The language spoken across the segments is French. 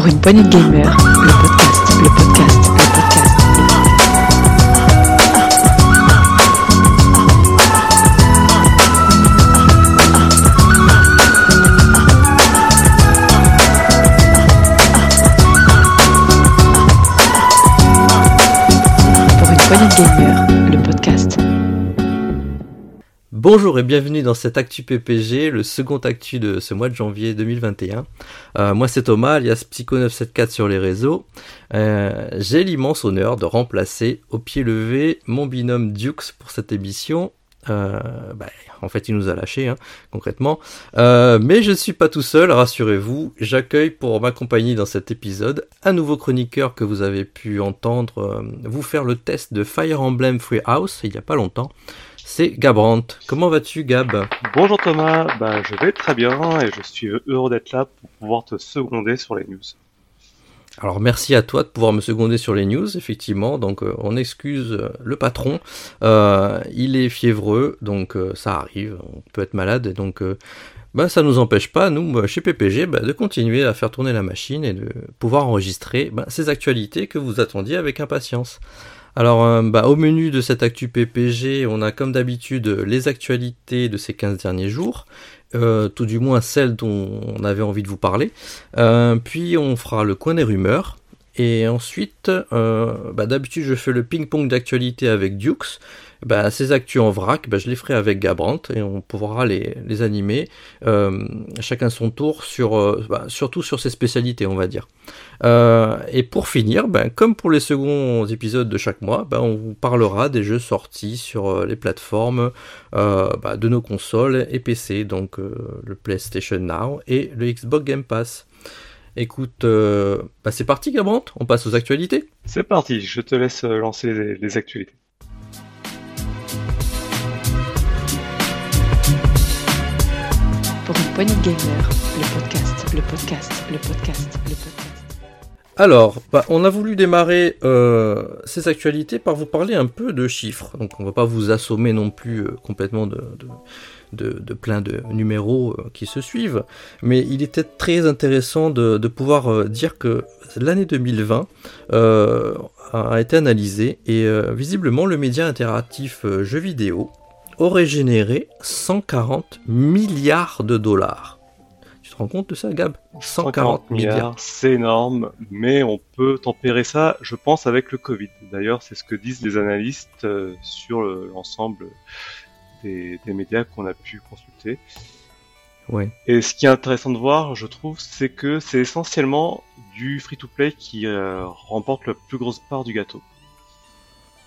Pour une poignée de gamer, le podcast, le podcast, Bonjour et bienvenue dans cet Actu PPG, le second actu de ce mois de janvier 2021. Euh, moi c'est Thomas, alias Psycho974 sur les réseaux. Euh, J'ai l'immense honneur de remplacer au pied levé mon binôme Dukes pour cette émission. Euh, bah, en fait, il nous a lâchés, hein, concrètement. Mais je ne suis pas tout seul, rassurez-vous. J'accueille pour m'accompagner dans cet épisode un nouveau chroniqueur que vous avez pu entendre vous faire le test de Fire Emblem Free House il n'y a pas longtemps. C'est Gabrant. Comment vas-tu, Gab? Bonjour Thomas, bah, je vais très bien et je suis heureux d'être là pour pouvoir te seconder sur les news. Alors merci à toi de pouvoir me seconder sur les news, effectivement. Donc euh, on excuse euh, le patron. Euh, il est fiévreux, donc euh, ça arrive. On peut être malade, et donc bah, ça nous empêche pas, nous, chez PPG, bah, de continuer à faire tourner la machine et de pouvoir enregistrer bah, ces actualités que vous attendiez avec impatience. Alors, euh, bah, au menu de cette actu PPG, on a comme d'habitude les actualités de ces 15 derniers jours, euh, tout du moins celles dont on avait envie de vous parler. Euh, puis on fera le coin des rumeurs. Et ensuite, euh, bah, d'habitude je fais le ping-pong d'actualité avec Dukes. Bah, ces actus en vrac, bah, je les ferai avec Gabrant et on pourra les, les animer euh, chacun son tour sur euh, bah, surtout sur ses spécialités on va dire. Euh, et pour finir, ben, comme pour les seconds épisodes de chaque mois, ben, on vous parlera des jeux sortis sur euh, les plateformes euh, bah, de nos consoles et PC, donc le PlayStation Now et le Xbox Game Pass. Écoute, bah, c'est parti Gabrant, on passe aux actualités. C'est parti, je te laisse lancer les actualités. Pour une poignée de gamer, le podcast, le podcast, le podcast, le podcast. Alors, bah, on a voulu démarrer euh, ces actualités par vous parler un peu de chiffres. Donc, on va pas vous assommer non plus euh, complètement de, plein de numéros euh, qui se suivent, mais il était très intéressant de, pouvoir dire que l'année 2020 euh, a été analysée et visiblement le média interactif jeux vidéo aurait généré 140 milliards de dollars. Tu te rends compte de ça, Gab? 140 milliards. c'est énorme, mais on peut tempérer ça, je pense, avec le Covid. D'ailleurs, c'est ce que disent les analystes euh, sur le- l'ensemble des, des médias qu'on a pu consulter. Ouais. Et ce qui est intéressant de voir, je trouve, c'est que c'est essentiellement du free-to-play qui euh, remporte la plus grosse part du gâteau.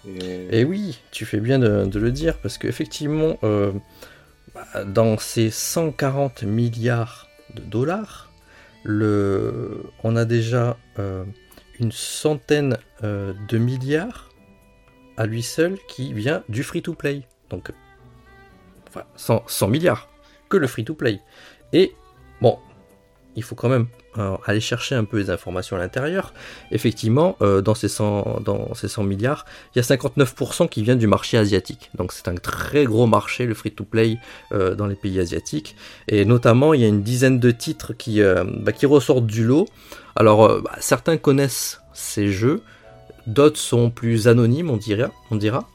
Et... Oui, tu fais bien de, le dire, parce qu'effectivement, euh, bah, dans ces 140 milliards de dollars, on a déjà euh, une centaine euh, de milliards à lui seul qui vient du free-to-play. Donc, enfin, 100, 100 milliards que le free-to-play. Et bon, il faut quand même euh, aller chercher un peu les informations à l'intérieur. Effectivement, euh, dans, ces 100, dans ces 100 milliards, il y a 59% qui vient du marché asiatique. Donc c'est un très gros marché, le free-to-play, euh, dans les pays asiatiques. Et notamment, il y a une dizaine de titres qui, euh, bah, qui ressortent du lot. Alors, bah, certains connaissent ces jeux, d'autres sont plus anonymes, on dira. On dira.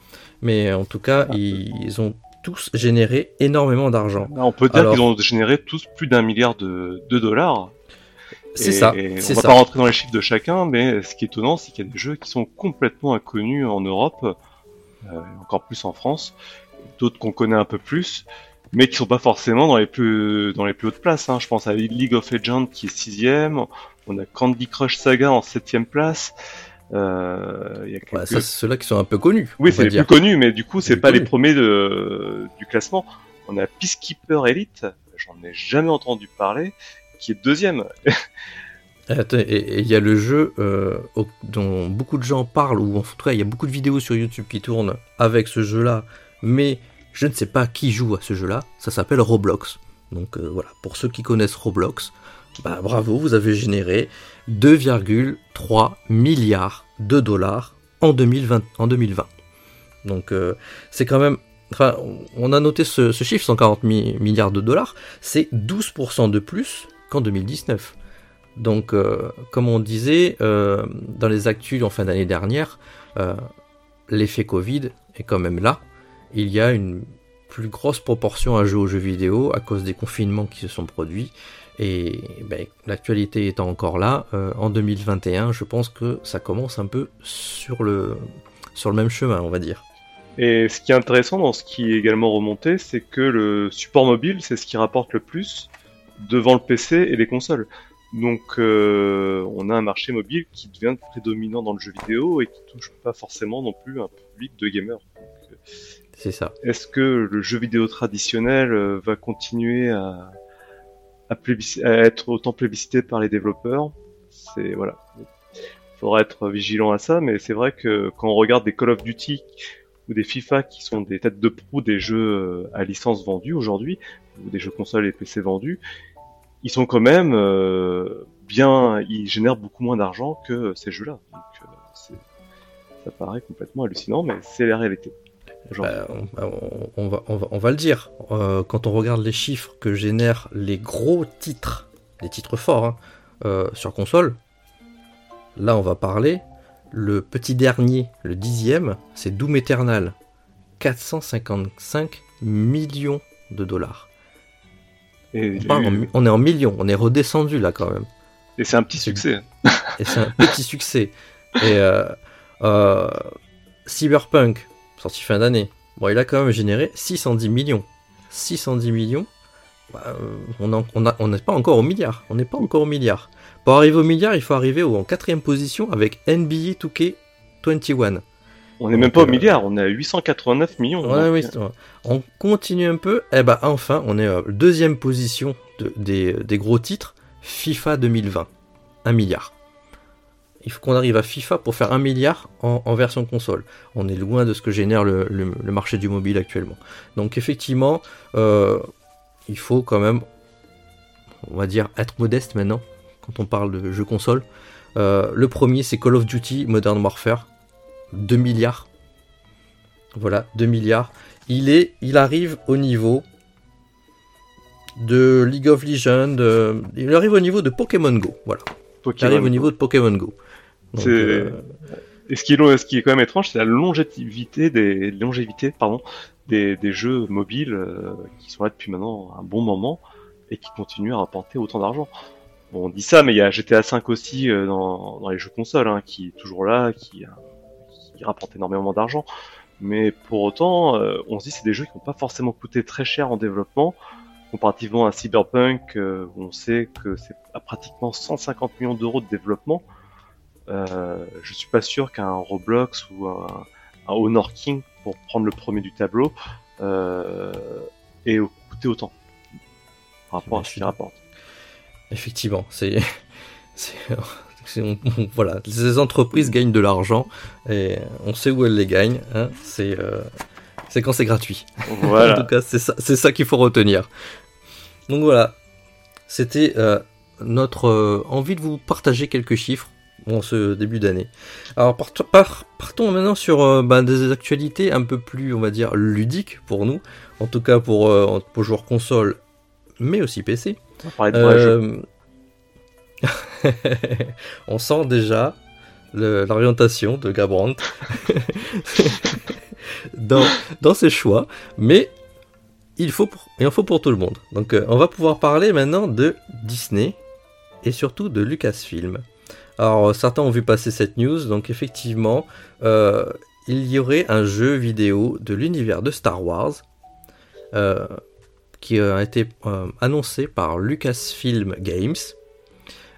Mais en tout cas, ils, ils ont tous généré énormément d'argent. Là, on peut dire Alors- qu'ils ont généré tous plus d'un milliard de, de dollars. C'est ça, et on va ça. pas rentrer dans les chiffres de chacun, mais ce qui est étonnant, c'est qu'il y a des jeux qui sont complètement inconnus en Europe, euh, encore plus en France, d'autres qu'on connaît un peu plus, mais qui sont pas forcément dans les plus dans les plus hautes places. Hein. Je pense à League of Legends qui est sixième, on a Candy Crush Saga en septième place. Euh, y a quelques... Ouais, ça, c'est ceux-là qui sont un peu connus. Oui, c'est les dire. plus connus, mais du coup, c'est pas les premiers de, du classement. On a Peacekeeper Elite, j'en ai jamais entendu parler, qui est deuxième. Attends, et il y a le jeu euh, dont beaucoup de gens parlent, ou en tout cas il y a beaucoup de vidéos sur YouTube qui tournent avec ce jeu-là, mais je ne sais pas qui joue à ce jeu-là, ça s'appelle Roblox. Donc euh, voilà, pour ceux qui connaissent Roblox, bah bravo, vous avez généré 2,3 milliards de dollars en 2020. En 2020. Donc euh, c'est quand même enfin, on a noté ce, chiffre, 140 mi- milliards de dollars, c'est 12% de plus qu'en 2019. Donc, euh, comme on disait, euh, dans les actus en fin d'année dernière, euh, l'effet Covid est quand même là. Il y a une plus grosse proportion à jouer aux jeux vidéo à cause des confinements qui se sont produits. Et ben, l'actualité étant encore là, en 2021, je pense que ça commence un peu sur le, sur le même chemin, on va dire. Et ce qui est intéressant dans ce qui est également remonté, c'est que le support mobile, c'est ce qui rapporte le plus devant le PC et les consoles. Donc euh, on a un marché mobile qui devient prédominant dans le jeu vidéo et qui touche pas forcément non plus un public de gamers. C'est ça. Est-ce que le jeu vidéo traditionnel euh, va continuer à, à, être autant plébiscité par les développeurs? C'est voilà. Il faudra être vigilant à ça, mais c'est vrai que quand on regarde des Call of Duty ou des FIFA qui sont des têtes de proue des jeux euh, à licence vendus aujourd'hui, ou des jeux consoles et PC vendus, ils sont quand même euh, bien, ils génèrent beaucoup moins d'argent que ces jeux-là. Donc euh, ça paraît complètement hallucinant, mais c'est la réalité. Bah, on, va, on, va, le dire. quand on regarde les chiffres que génèrent les gros titres, les titres forts hein, sur console, là on va parler le petit dernier, le dixième, c'est Doom Eternal. 455 millions de dollars. Et on, est en millions, on est redescendu là quand même. Et c'est un petit succès. Et c'est un petit succès. Et euh, euh, Cyberpunk, sorti fin d'année, bon, il a quand même généré 610 millions. 610 millions, bah, euh, on n'est pas encore au milliard. On n'est pas encore au milliard. Pour arriver au milliard, il faut arriver en quatrième position avec NBA 2K21. On n'est même pas au euh, milliard, on est à 889 millions. oui, on continue un peu. Et eh ben, enfin, on est à deuxième position des, gros titres. FIFA 2020, 1 milliard. Il faut qu'on arrive à FIFA pour faire 1 milliard en, version console. On est loin de ce que génère le, marché du mobile actuellement. Donc effectivement, euh, il faut quand même, on va dire, être modeste maintenant quand on parle de jeux console. Euh, le premier, c'est Call of Duty Modern Warfare. 2 milliards. Voilà, 2 milliards. Il, est, il arrive au niveau de League of Legends. Euh, il arrive au niveau de Pokémon Go. Voilà. il arrive au niveau de Pokémon Go. Euh, et ce qui, est, ce qui est quand même étrange, c'est la longévité des, longévité, pardon, des, jeux mobiles qui sont là depuis maintenant un bon moment et qui continuent à rapporter autant d'argent. Bon, on dit ça, mais il y a GTA 5 aussi euh, dans, dans, les jeux consoles, hein, qui est toujours là, qui, euh, qui rapporte énormément d'argent. Mais pour autant, euh, on se dit c'est des jeux qui n'ont pas forcément coûté très cher en développement, comparativement à Cyberpunk, où on sait que c'est à pratiquement 150 millions d'euros de développement. Euh, je suis pas sûr qu'un Roblox ou un, un, Honor King, pour prendre le premier du tableau, euh, ait coûté autant par rapport à ce qu'il rapporte. Effectivement, c'est. voilà, ces entreprises gagnent de l'argent et on sait où elles les gagnent. Hein, c'est euh, quand c'est gratuit. en tout cas, c'est ça, ça qu'il faut retenir. Donc voilà, c'était euh, notre euh, envie de vous partager quelques chiffres en ce début d'année. Alors partons maintenant sur bah, des actualités un peu plus, on va dire, ludiques pour nous, en tout cas pour, pour joueurs console, mais aussi PC. on sent déjà l'orientation de Gabrand dans, ses choix, mais il en faut pour tout le monde. Donc euh, on va pouvoir parler maintenant de Disney et surtout de Lucasfilm. Alors certains ont vu passer cette news, donc effectivement, euh, il y aurait un jeu vidéo de l'univers de Star Wars qui a été euh, annoncé par Lucasfilm Games.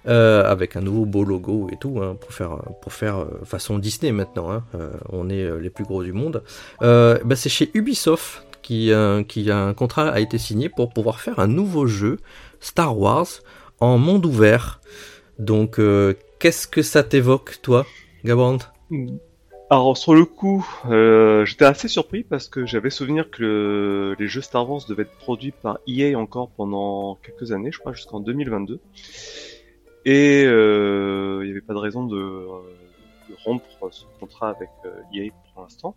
Euh, avec un nouveau beau logo et tout, hein, pour faire, euh, façon Disney maintenant, hein, on est les plus gros du monde. Bah, c'est chez Ubisoft qui, qui un contrat a été signé pour pouvoir faire un nouveau jeu Star Wars en monde ouvert. Donc, qu'est-ce que ça t'évoque, toi, Gabrand alors sur le coup, euh, j'étais assez surpris parce que j'avais souvenir que les jeux Star Wars devaient être produits par EA encore pendant quelques années, je crois jusqu'en 2022. Et euh, il n'y avait pas de raison de, rompre ce contrat avec EA e pour l'instant.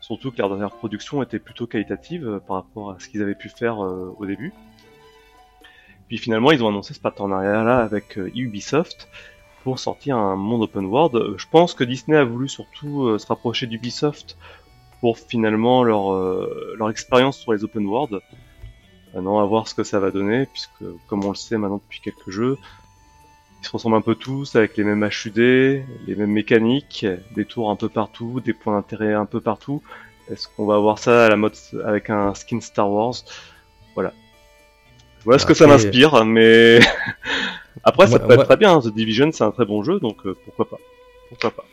Surtout que leur dernière production était plutôt qualitative par rapport à ce qu'ils avaient pu faire au début. Puis finalement, ils ont annoncé ce partenariat-là avec euh, Ubisoft pour sortir un monde open world. Euh, Je pense que Disney a voulu surtout euh, se rapprocher d'Ubisoft pour finalement leur, euh, leur expérience sur les open world. Maintenant, à voir ce que ça va donner, puisque comme on le sait maintenant depuis quelques jeux, ils se ressemblent un peu tous avec les mêmes HUD, les mêmes mécaniques, des tours un peu partout, des points d'intérêt un peu partout. Est-ce qu'on va avoir ça à la mode avec un skin Star Wars? Voilà. Voilà ce que ça m'inspire, mais après ça peut être très bien. The Division c'est un très bon jeu, donc euh, pourquoi pas Pourquoi pas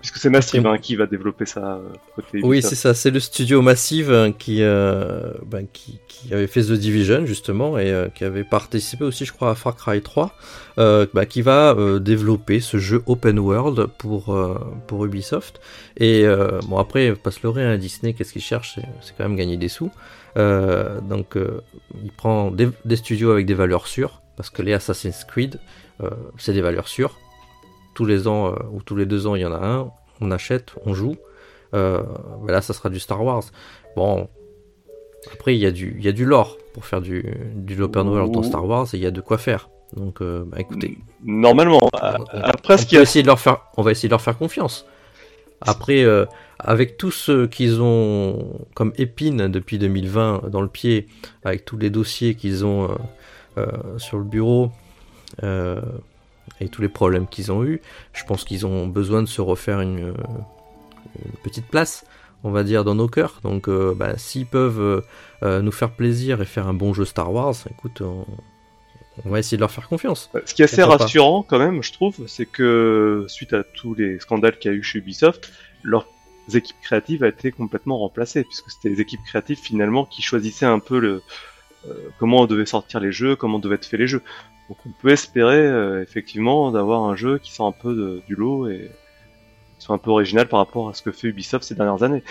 Puisque c'est Massive hein, qui va développer ça euh, côté. Oui, c'est ça. C'est le studio Massive hein, qui, euh, ben, qui, qui avait fait The Division, justement, et euh, qui avait participé aussi, je crois, à Far Cry 3, euh, bah, qui va développer ce jeu open world pour, pour Ubisoft. Et bon, après, pas se leurrer, hein, Disney, qu'est-ce qu'il cherche? C'est quand même gagner des sous. Donc, il prend des, des studios avec des valeurs sûres, parce que les Assassin's Creed, c'est des valeurs sûres. Tous les ans euh, ou tous les deux ans, il y en a un. On achète, on joue. Euh, ben là, ça sera du Star Wars. Bon, après, il y, a du- il y a du lore pour faire du, du open world dans. Star Wars et il y a de quoi faire. Donc, euh, bah, écoutez, Normalement. on, Après, ce on a essayer de leur faire, on va essayer de leur faire confiance. Après, euh, avec tout ce qu'ils ont comme épine depuis 2020 dans le pied, avec tous les dossiers qu'ils ont euh, sur le bureau euh, et tous les problèmes qu'ils ont eu, je pense qu'ils ont besoin de se refaire une, euh, une petite place, on va dire, dans nos cœurs. Donc, euh, bah, s'ils peuvent euh, nous faire plaisir et faire un bon jeu Star Wars, écoute, on, on va essayer de leur faire confiance. Ce qui est assez pas. rassurant quand même, je trouve, c'est que suite à tous les scandales qu'il y a eu chez Ubisoft, leurs équipes créatives a été complètement remplacées, puisque c'était les équipes créatives finalement qui choisissaient un peu le euh, comment on devait sortir les jeux, comment devaient être faits les jeux. Donc on peut espérer euh, effectivement d'avoir un jeu qui sort un peu du lot et qui soit un peu original par rapport à ce que fait Ubisoft ces dernières années.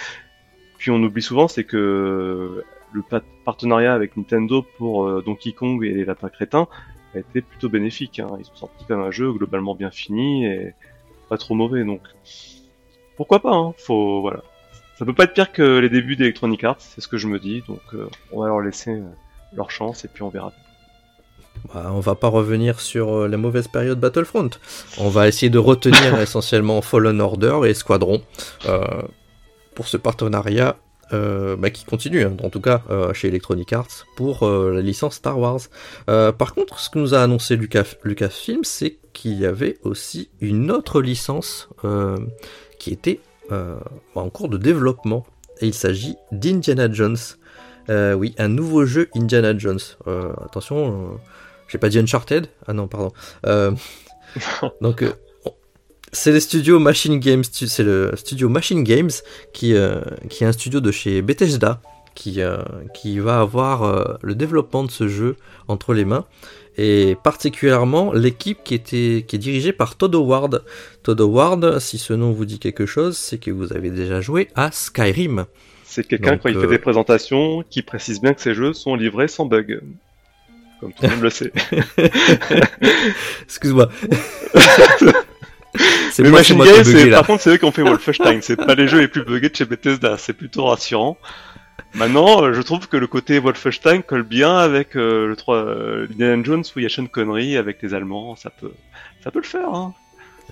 Puis on oublie souvent, c'est que le pa- partenariat avec Nintendo pour euh, Donkey Kong et les lapins crétins a été plutôt bénéfique. Hein. Ils ont sorti quand même un jeu globalement bien fini et pas trop mauvais. Donc pourquoi pas hein. Faut voilà. Ça peut pas être pire que les débuts d'Electronic Arts, c'est ce que je me dis. Donc euh, on va leur laisser leur chance et puis on verra. Bah, on va pas revenir sur euh, la mauvaise période Battlefront. On va essayer de retenir essentiellement Fallen Order et Squadron euh, pour ce partenariat euh, bah, qui continue, hein, en tout cas euh, chez Electronic Arts, pour la licence Star Wars. Par contre, ce que nous a annoncé Lucas, Lucasfilm, c'est qu'il y avait aussi une autre licence qui était euh, en cours de développement. Et il s'agit d'Indiana Jones. Oui, un nouveau jeu Indiana Jones. Attention, j'ai pas dit Uncharted Ah non, pardon. Euh, donc, euh, c'est les studios Machine Games, c'est le studio Machine Games qui, euh, qui est un studio de chez Bethesda qui, qui va avoir le développement de ce jeu entre les mains et particulièrement l'équipe qui, était, qui est dirigée par Todd Howard. Todd Howard, si ce nom vous dit quelque chose, c'est que vous avez déjà joué à Skyrim. C'est quelqu'un quand il fait des présentations qui précise bien que ces jeux sont livrés sans bug. Comme tout le monde le sait. Excuse-moi. c'est Mais Machine Games, bugué, par contre, c'est eux qui ont fait Wolfenstein. c'est pas les jeux les plus buggés de chez Bethesda. C'est plutôt rassurant. Maintenant, euh, je trouve que le côté Wolfenstein colle bien avec euh, le 3 euh, Indiana Jones où il y a Sean Connery avec les Allemands. Ça peut, ça peut le faire. Hein.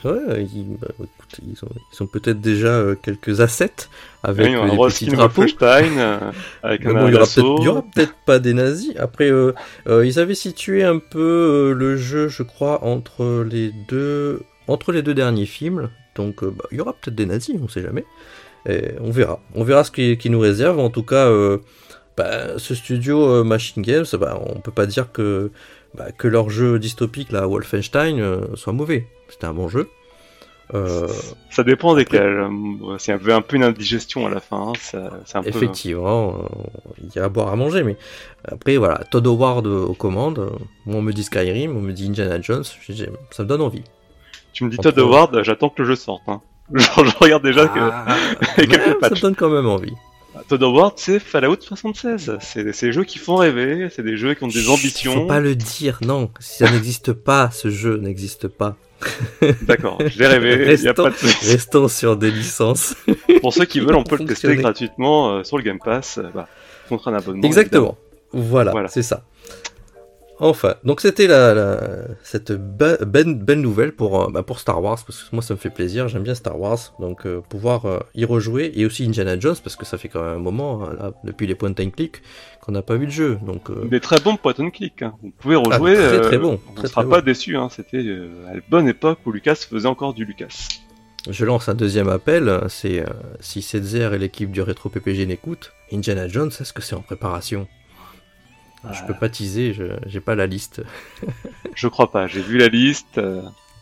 Ouais, ils, bah, écoute, ils ont, ils ont peut-être déjà euh, quelques assets avec Oui, euh, des petits reskin drapeaux. Wolfenstein euh, avec un bon, il y aura peut-être pas des nazis. Après, euh, euh, ils avaient situé un peu euh, le jeu, je crois, entre les deux, entre les deux derniers films. Donc, euh, bah, il y aura peut-être des nazis, on sait jamais. Et on verra. On verra ce qui, qui nous réserve. En tout cas, euh, bah, ce studio euh, Machine Games, on peut pas dire que, que leur jeu dystopique, là, Wolfenstein, euh, soit mauvais. C'était un bon jeu. Euh, Ça dépend desquels. S'il y avait un peu une indigestion à la fin, hein, ça- c'est un peu. Effectivement, euh, il y a à boire à manger, mais après voilà, Todd Howard euh, aux commandes, moi on me dit Skyrim, on me dit Indiana Jones, ça me donne envie. Tu me dis Todd Howard, j'attends que le jeu sorte. Hein. Genre, je regarde déjà que Ah, quelques ça me donne quand même envie. Todd Howard, c'est Fallout 76. C'est c'est des jeux qui font rêver, c'est des jeux qui ont des Chut, ambitions. Faut pas le dire, non, si ça n'existe pas, ce jeu n'existe pas. D'accord, je l'ai rêvé, il y a Restons- pas de souci. Restons sur des licences. Pour ceux qui veulent, on peut le tester gratuitement euh, sur le Game Pass, euh, bah, contre un abonnement. Exactement. Voilà, Voilà. c'est ça. Enfin, donc c'était la, la, cette be- belle, belle nouvelle pour, euh, bah, pour Star Wars, parce que moi ça me fait plaisir, j'aime bien Star Wars, donc euh, pouvoir euh, y rejouer, et aussi Indiana Jones, parce que ça fait quand même un moment, hein, là, depuis les point and click, qu'on n'a pas vu de jeu, donc... euh, Des très bons point and click. Hein. Vous pouvez rejouer. très, très bon, On ne sera très pas bon. déçu. Hein. C'était à la bonne époque où Lucas faisait encore du Lucas. Je lance un deuxième appel, c'est si Setzer et l'équipe du Rétro PPG n'écoutent, Indiana Jones, est-ce que c'est en préparation? Je peux pas teaser, je j'ai pas la liste. Je crois pas. J'ai vu la liste, euh,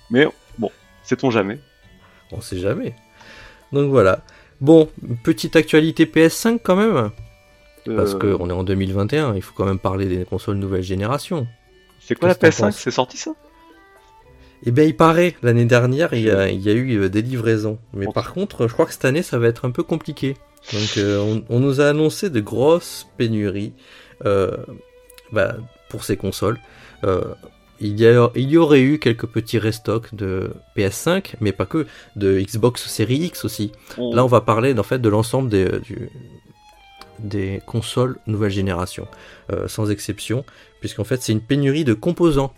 mais bon, sait-on jamais. On sait jamais. Donc voilà. Bon, petite actualité PS5 quand même, parce Euh, qu'on est en 2021, il faut quand même parler des consoles nouvelle génération. C'est quoi la que t'en PS5 penses C'est sorti ça? Eh bien, il paraît, l'année dernière, il y, a, il y a eu euh, des livraisons. Mais par contre, je crois que cette année, ça va être un peu compliqué. Donc, euh, on, on nous a annoncé de grosses pénuries euh, bah, pour ces consoles. Euh, il, y a, il y aurait eu quelques petits restocks de PS5, mais pas que, de Xbox Series X aussi. On- Là, on va parler en fait de l'ensemble des, euh, du- des consoles nouvelle génération, euh, sans exception, puisqu'en fait, c'est une pénurie de composants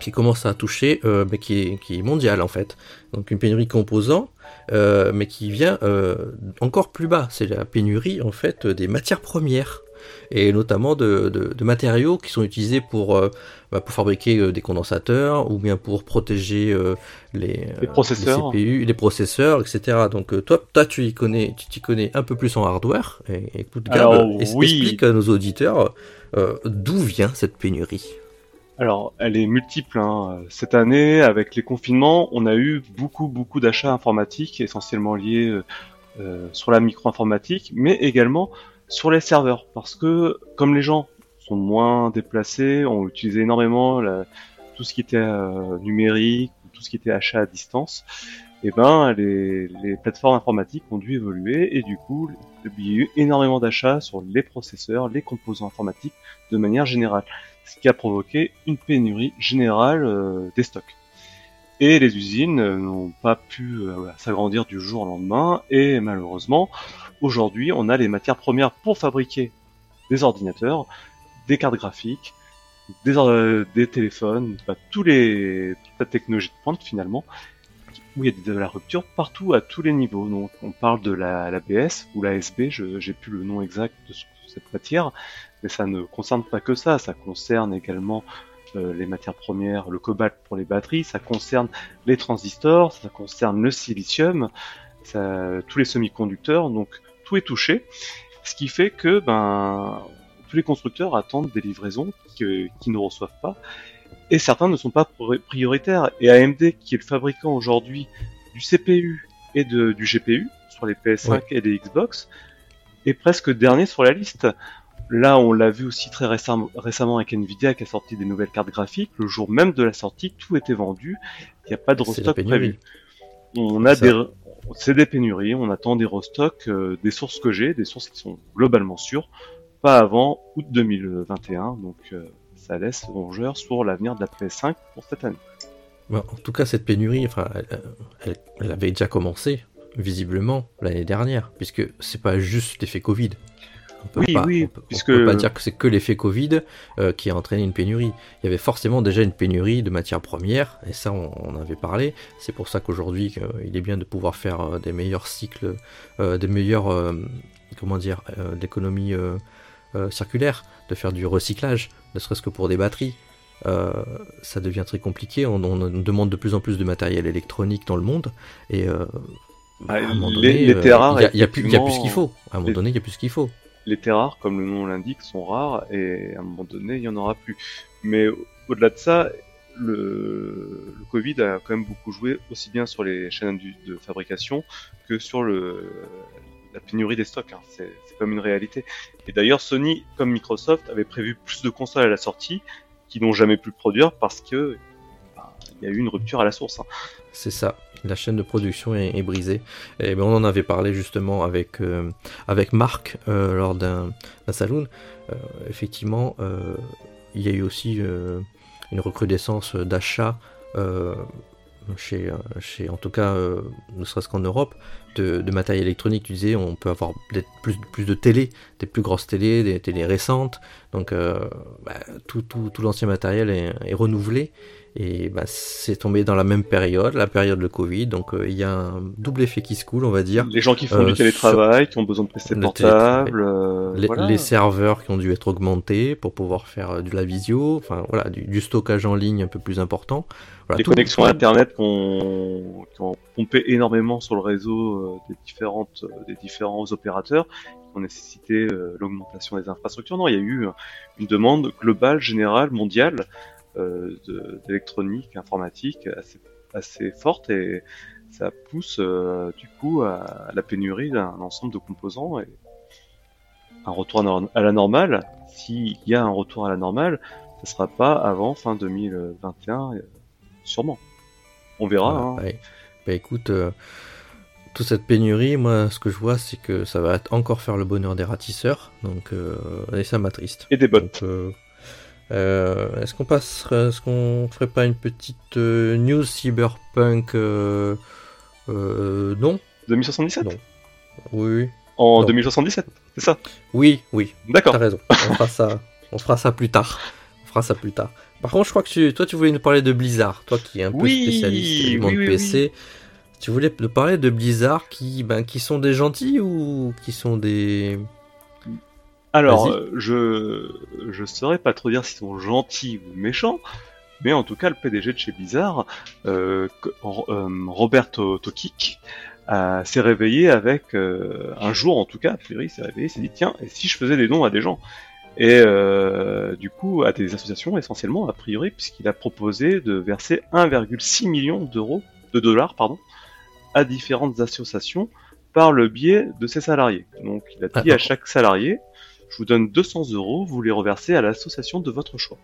qui commence à toucher, euh, mais qui est, qui est mondiale en fait. Donc une pénurie de composants, euh, mais qui vient encore plus bas. C'est la pénurie en fait des matières premières et notamment de, de- de matériaux qui sont utilisés pour, euh, bah, pour fabriquer euh, des condensateurs ou bien pour protéger euh, les, Les processeurs. les CPU, les processeurs, etc. Donc toi, toi tu y connais, tu t'y connais un peu plus en hardware. Et, écoute, Gab, oui. explique à nos auditeurs d'où vient cette pénurie? Alors, elle est multiple. Hein. Cette année, avec les confinements, on a eu beaucoup, beaucoup d'achats informatiques, essentiellement liés euh, sur la micro-informatique, mais également sur les serveurs. Parce que, comme les gens sont moins déplacés, ont utilisé énormément tout ce qui était euh, numérique, tout ce qui était achat à distance, et ben, les, plateformes informatiques ont dû évoluer, et du coup, il y a eu énormément d'achats sur les processeurs, les composants informatiques, de manière générale ce qui a provoqué une pénurie générale euh, des stocks. Et les usines euh, n'ont pas pu s'agrandir du jour au lendemain, et malheureusement, aujourd'hui, on a les matières premières pour fabriquer des ordinateurs, des cartes graphiques, des, euh, des téléphones, bah, tous les, toute la technologie de pointe finalement, où il y a de la rupture partout à tous les niveaux. Donc on parle de la, l'ABS ou l'ASB, je j'ai plus le nom exact de ce- cette matière, mais ça ne concerne pas que ça, ça concerne également euh, les matières premières, le cobalt pour les batteries, ça concerne les transistors, ça concerne le silicium, tous les semi-conducteurs, donc tout est touché, ce qui fait que ben tous les constructeurs attendent des livraisons qu'ils ne reçoivent pas, et certains ne sont pas pri- prioritaires. Et AMD, qui est le fabricant aujourd'hui du CPU et de, du GPU sur les PS5 et les Xbox, est presque dernier sur la liste. Là, on l'a vu aussi très récem- récemment avec Nvidia qui a sorti des nouvelles cartes graphiques. Le jour même de la sortie, tout était vendu. Il n'y a pas de restock prévu. On a des, c'est des pénuries. On attend des restocks, euh, des sources que j'ai, des sources qui sont globalement sûres, pas avant août 2021. Donc, euh, ça laisse rongeur sur l'avenir de la PS5 pour cette année. Bon, en tout cas, cette pénurie, enfin, elle, elle- elle avait déjà commencé, visiblement, l'année dernière, puisque c'est pas juste l'effet Covid. On peut Oui, pas, oui, on peut, on puisque- peut pas dire que c'est que l'effet Covid euh, qui a entraîné une pénurie. Il y avait forcément déjà une pénurie de matières premières, et ça, on, on avait parlé. C'est pour ça qu'aujourd'hui, euh, il est bien de pouvoir faire euh, des meilleurs cycles, euh, des meilleurs, euh, comment dire, d'économie circulaire, de faire du recyclage, ne serait-ce que pour des batteries. Euh, ça devient très compliqué. On, on demande de plus en plus de matériel électronique dans le monde. Et euh, Ah, à un moment les- donné, les euh, terres rares, il y a- plus a ce qu'il faut. À un moment donné, il y a plus ce qu'il faut. Les terres rares, comme le nom l'indique, sont rares et à un moment donné, il y en aura plus. Mais au- au-delà de ça, le, Covid a quand même beaucoup joué aussi bien sur les chaînes de fabrication que sur la pénurie des stocks. hein. C'est comme une réalité. Et d'ailleurs, Sony, comme Microsoft, avait prévu plus de consoles à la sortie qui n'ont jamais pu produire parce que bah, il y a eu une rupture à la source. hein. C'est ça. La chaîne de production est, brisée. Et ben, on en avait parlé justement avec, euh, avec Marc euh, lors d'un saloon. Euh, effectivement, il y a eu aussi une recrudescence d'achats chez, chez en tout cas, ne serait-ce qu'en Europe, de, matériel électronique. Tu disais, on peut avoir plus, plus de télé, des plus grosses télés, des télés récentes. Donc, bah, tout, tout, tout l'ancien matériel est, renouvelé. Et bah, c'est tombé dans la même période, la période de Covid, donc euh, il y a un double effet qui se coule, on va dire. Les gens qui font du euh, télétravail, qui ont besoin de PC portable, euh, les, serveurs qui ont dû être augmentés pour pouvoir faire de la visio, enfin voilà, du, stockage en ligne un peu plus important. les connexions Internet qui ont, pompé énormément sur le réseau des, différentes, des différents opérateurs, qui ont nécessité l'augmentation des infrastructures. Non, il y a eu une demande globale, générale, mondiale euh, d'électronique, informatique assez, assez forte et ça pousse euh, du coup à, la pénurie d'un ensemble de composants et un retour à la normale. S'il y a un retour à la normale, ça sera pas avant fin 2021, euh, sûrement. On verra. hein. bah, bah écoute, toute cette pénurie, moi, ce que je vois, c'est que ça va encore faire le bonheur des ratisseurs, donc et ça m'attriste. Et des bots. Euh, est-ce qu'on passerait, est-ce qu'on ferait pas une petite euh, news cyberpunk euh, Non. 2077 Non. Oui. En 2077, c'est ça? Oui, oui. D'accord. T'as raison. On fera ça. On fera ça plus tard. On fera ça plus tard. Par contre, je crois que toi, tu voulais nous parler de Blizzard, toi qui es un peu spécialiste du monde PC. Tu voulais nous parler de Blizzard qui, ben, qui sont des gentils ou qui sont des alors, euh, je je saurais pas trop dire s'ils sont gentils ou méchants, mais en tout cas, le PDG de chez Blizzard, euh, euh Roberto Tokik, s'est réveillé avec euh, un jour, en tout cas, a priori, il s'est réveillé, il s'est dit tiens, et si je faisais des dons à des gens? Et du coup à des associations essentiellement, a priori, puisqu'il a proposé de verser 1,6 million d'euros, de dollars, pardon, à différentes associations par le biais de ses salariés. Donc il a ah, dit à chaque salarié, je vous donne 200 euros, vous les reversez à l'association de votre choix.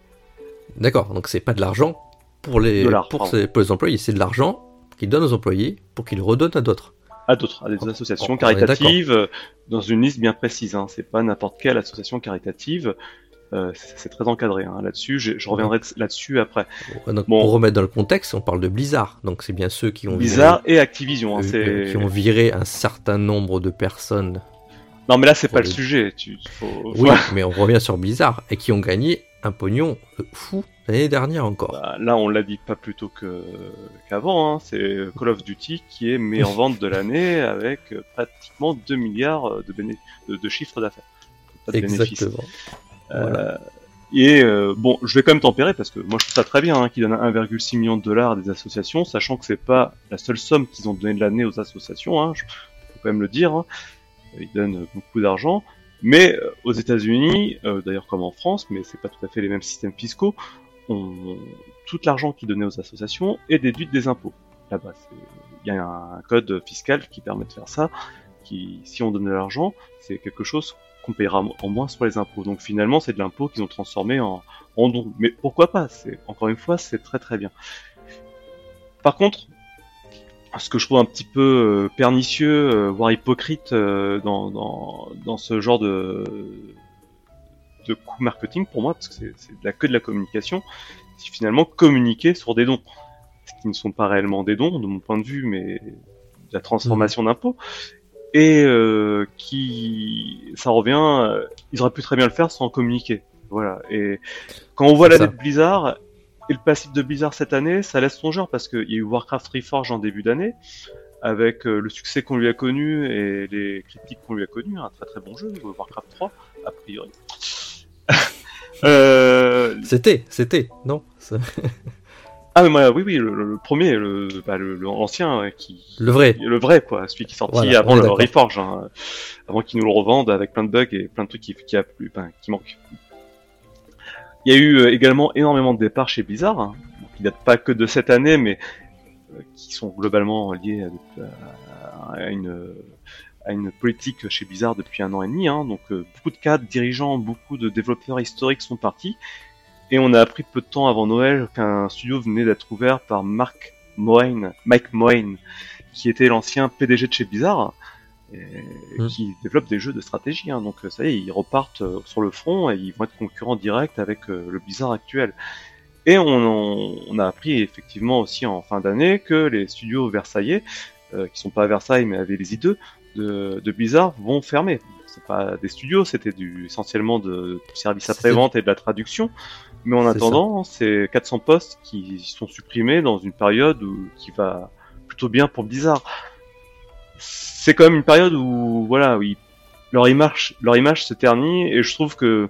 D'accord, donc c'est pas de l'argent pour les, pour, les employés, c'est de l'argent qu'ils donnent aux employés pour qu'ils redonnent à d'autres. À d'autres, à des associations caritatives, euh, dans une liste bien précise. Hein. C'est pas n'importe quelle association caritative. Euh, c'est très encadré hein. là-dessus. Je, reviendrai là-dessus après. Pour remettre dans le contexte, on parle de Blizzard. Donc c'est bien ceux qui ont Blizzard et Activision. Hein, euh, qui ont viré un certain nombre de personnes non, mais là, c'est pas le sujet. Tu, Oui, mais on revient sur Blizzard et qui ont gagné un pognon fou l'année dernière encore. Bah, là, on l'a dit pas plus tôt qu'avant. Hein. C'est Call of Duty qui est meilleur vente de l'année avec pratiquement 2 milliards de, de, de chiffre d'affaires. Exactement. Euh, et euh, bon, je vais quand même tempérer parce que moi je trouve ça très bien hein, qu'ils donnent 1,6 million de dollars à des associations, sachant que c'est pas la seule somme qu'ils ont donné de l'année aux associations. Hein, faut quand même le dire. Hein ils donnent beaucoup d'argent. Mais euh, aux États-Unis, euh, d'ailleurs comme en France, mais c'est pas tout à fait les mêmes systèmes fiscaux, tout l'argent qui est donné aux associations est déduit des impôts. Là-bas, il y a un code fiscal qui permet de faire ça. Qui, si on donne de l'argent, c'est quelque chose qu'on paiera en moins sur les impôts. Donc finalement, c'est de l'impôt qu'ils ont transformé en, en don. Mais pourquoi pas? C'est encore une fois, c'est très très bien. Par contre, ce que je trouve un petit peu euh, pernicieux, euh, voire hypocrite euh, dans, dans, dans, ce genre de, de coup marketing pour moi, parce que c'est de la que de la communication, c'est finalement communiquer sur des dons, ce qui ne sont pas réellement des dons de mon point de vue, mais de la transformation mmh. d'impôts, et qui, ça revient, ils auraient pu très bien le faire sans communiquer. Voilà. Et quand on voit la dette Blizzard, et le passif de Blizzard cette année, ça laisse songeur parce qu'il y a eu Warcraft Reforged en début d'année, avec euh, le succès qu'on lui a connu et les critiques qu'on lui a connues, un très très bon jeu, Warcraft 3, a priori. euh... C'était, c'était, non? Ah mais moi, oui oui le, premier le bah, l'ancien qui le vrai le vrai quoi celui qui est sorti avant le Reforge hein, avant qu'ils nous le revendent avec plein de bugs et plein de trucs qui qui, a, qui manquent il y a eu euh, également énormément de départs chez Blizzard, hein, qui datent pas que de cette année, mais euh, qui sont globalement liés à, une, à une politique chez Blizzard depuis un an et demi. Hein. donc euh, beaucoup de cadres, dirigeants, beaucoup de développeurs historiques sont partis. Et on a appris peu de temps avant Noël qu'un studio venait d'être ouvert par Mark Moyne, Mike Moyne, qui était l'ancien PDG de chez Blizzard, et, mmh. qui développent des jeux de stratégie. Hein. Donc ça y est, ils repartent euh, sur le front et ils vont être concurrents directs avec euh, le Blizzard actuel. Et on, on, a appris effectivement aussi en fin d'année que les studios versaillais, euh, qui sont pas à Versailles mais à Vélizy-2, de, de Blizzard vont fermer. C'est pas des studios, c'était du essentiellement de, service après-vente et de la traduction. Mais en attendant, c'est 400 postes qui sont supprimés dans une période où, qui va plutôt bien pour Blizzard. C'est quand même une période où voilà, où leur image, leur image se ternit et je trouve que,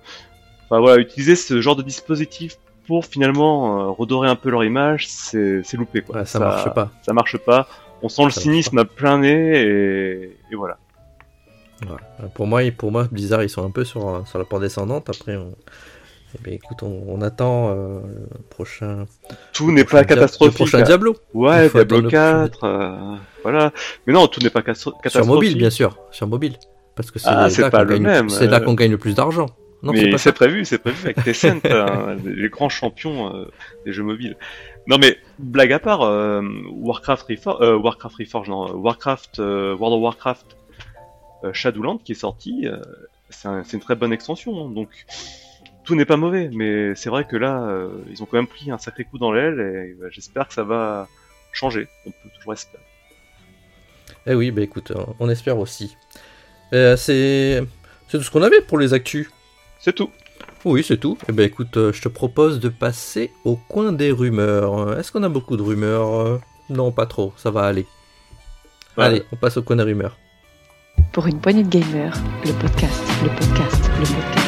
enfin voilà, utiliser ce genre de dispositif pour finalement euh, redorer un peu leur image, c'est loupé quoi. ça, marche pas. Ça marche pas. On sent le cynisme à plein nez et, et voilà. Pour moi, pour moi, Blizzard, ils sont un peu sur, sur la porte descendante. Après, on, eh bien, écoute, on, attend euh, le prochain. Tout n'est pas catastrophique. Le prochain Diablo. Ouais, Diablo 4. Euh, voilà. Mais non, tout n'est pas catastrophique. Sur mobile, bien sûr. Sur mobile. Parce que c'est ah, là, là euh. qu'on gagne le plus d'argent. Non, mais c'est prévu, c'est prévu avec Tencent, hein, les grands champions des jeux mobiles. Non mais blague à part, Warcraft Warcraft Reforged, non, Warcraft, World of Warcraft Shadowland qui est sorti, c'est une très bonne extension. Hein, donc tout n'est pas mauvais, mais c'est vrai que là, euh, ils ont quand même pris un sacré coup dans l'aile et bah, j'espère que ça va changer. On peut toujours espérer. Eh oui, bah écoute, on espère aussi. Euh, c'est tout ce qu'on avait pour les actus. C'est tout. Oui, c'est tout. Eh ben écoute, euh, je te propose de passer au coin des rumeurs. Est-ce qu'on a beaucoup de rumeurs? Non, pas trop, ça va aller. Allez, on passe au coin des rumeurs. Pour une poignée de gamers, le podcast, le podcast, le podcast.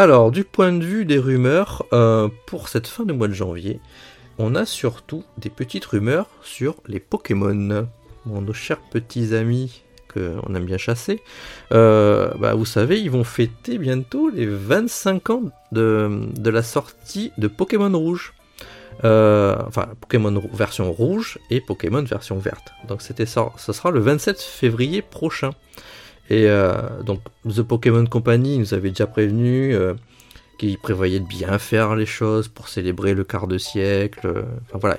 Alors, du point de vue des rumeurs, euh, pour cette fin de mois de janvier, on a surtout des petites rumeurs sur les Pokémon. nos chers petits amis qu'on aime bien chasser, euh, bah, vous savez, ils vont fêter bientôt les 25 ans de, la sortie de Pokémon Rouge. Euh, enfin, Pokémon version rouge et Pokémon version verte. Donc ça sera le 27 février prochain. Et euh, donc, The Pokémon Company nous avait déjà prévenu euh, qu'il prévoyait de bien faire les choses pour célébrer le quart de siècle. Euh, enfin voilà,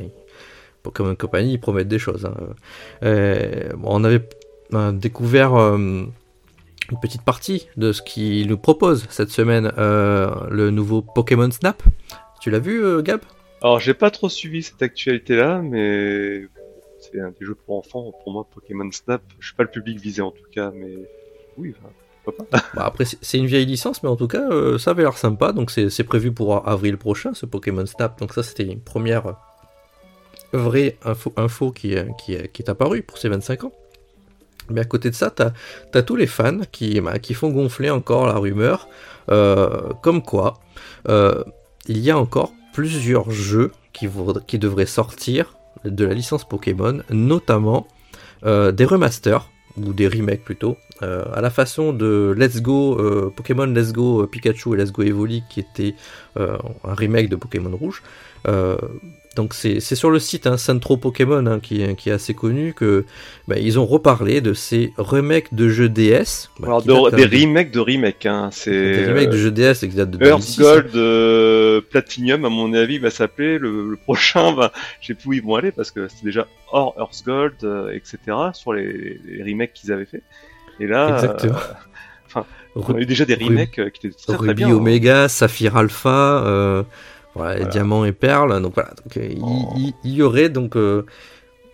Pokémon Company, ils promettent des choses. Hein. on avait découvert une petite partie de ce qu'ils nous proposent cette semaine, le nouveau Pokémon Snap. Tu l'as vu, Gab? Alors, j'ai pas trop suivi cette actualité-là, mais c'est un des jeux pour enfants. Pour moi, Pokémon Snap, je suis pas le public visé en tout cas, mais oui, pourquoi pas. bah après, c'est une vieille licence, mais en tout cas, euh, ça avait l'air sympa. Donc, c'est prévu pour avril prochain, ce Pokémon Snap. Donc, ça, c'était une première vraie info, info qui, qui, est apparue pour ces 25 ans. Mais à côté de ça, t'as as tous les fans qui, bah, qui font gonfler encore la rumeur, euh, comme quoi euh, il y a encore plusieurs jeux qui devraient sortir de la licence Pokémon, notamment des remasters ou des remakes plutôt, euh, à la façon de Let's Go euh, Pokémon Let's Go euh, Pikachu et Let's Go Evoli qui était un remake de Pokémon Rouge. Donc c'est sur le site hein, Centro Pokémon hein, qui, qui, est assez connu que bah, ils ont reparlé de ces remakes de jeux DS. Bah, Alors des remakes de remakes, hein, c'est des remakes de jeux DS qui datent de Earth Gold Platinum à mon avis va s'appeler le, prochain. Bah, je sais plus où ils vont aller parce que c'était déjà hors Earth Gold, etc. sur les, les remakes qu'ils avaient fait. Et là, Exactement. Euh, on a eu déjà des remakes euh, qui étaient très, Ruby très bien. Hein. Omega, Saphir Alpha, euh, Diamant et Perle. Donc voilà, oh. il, y aurait donc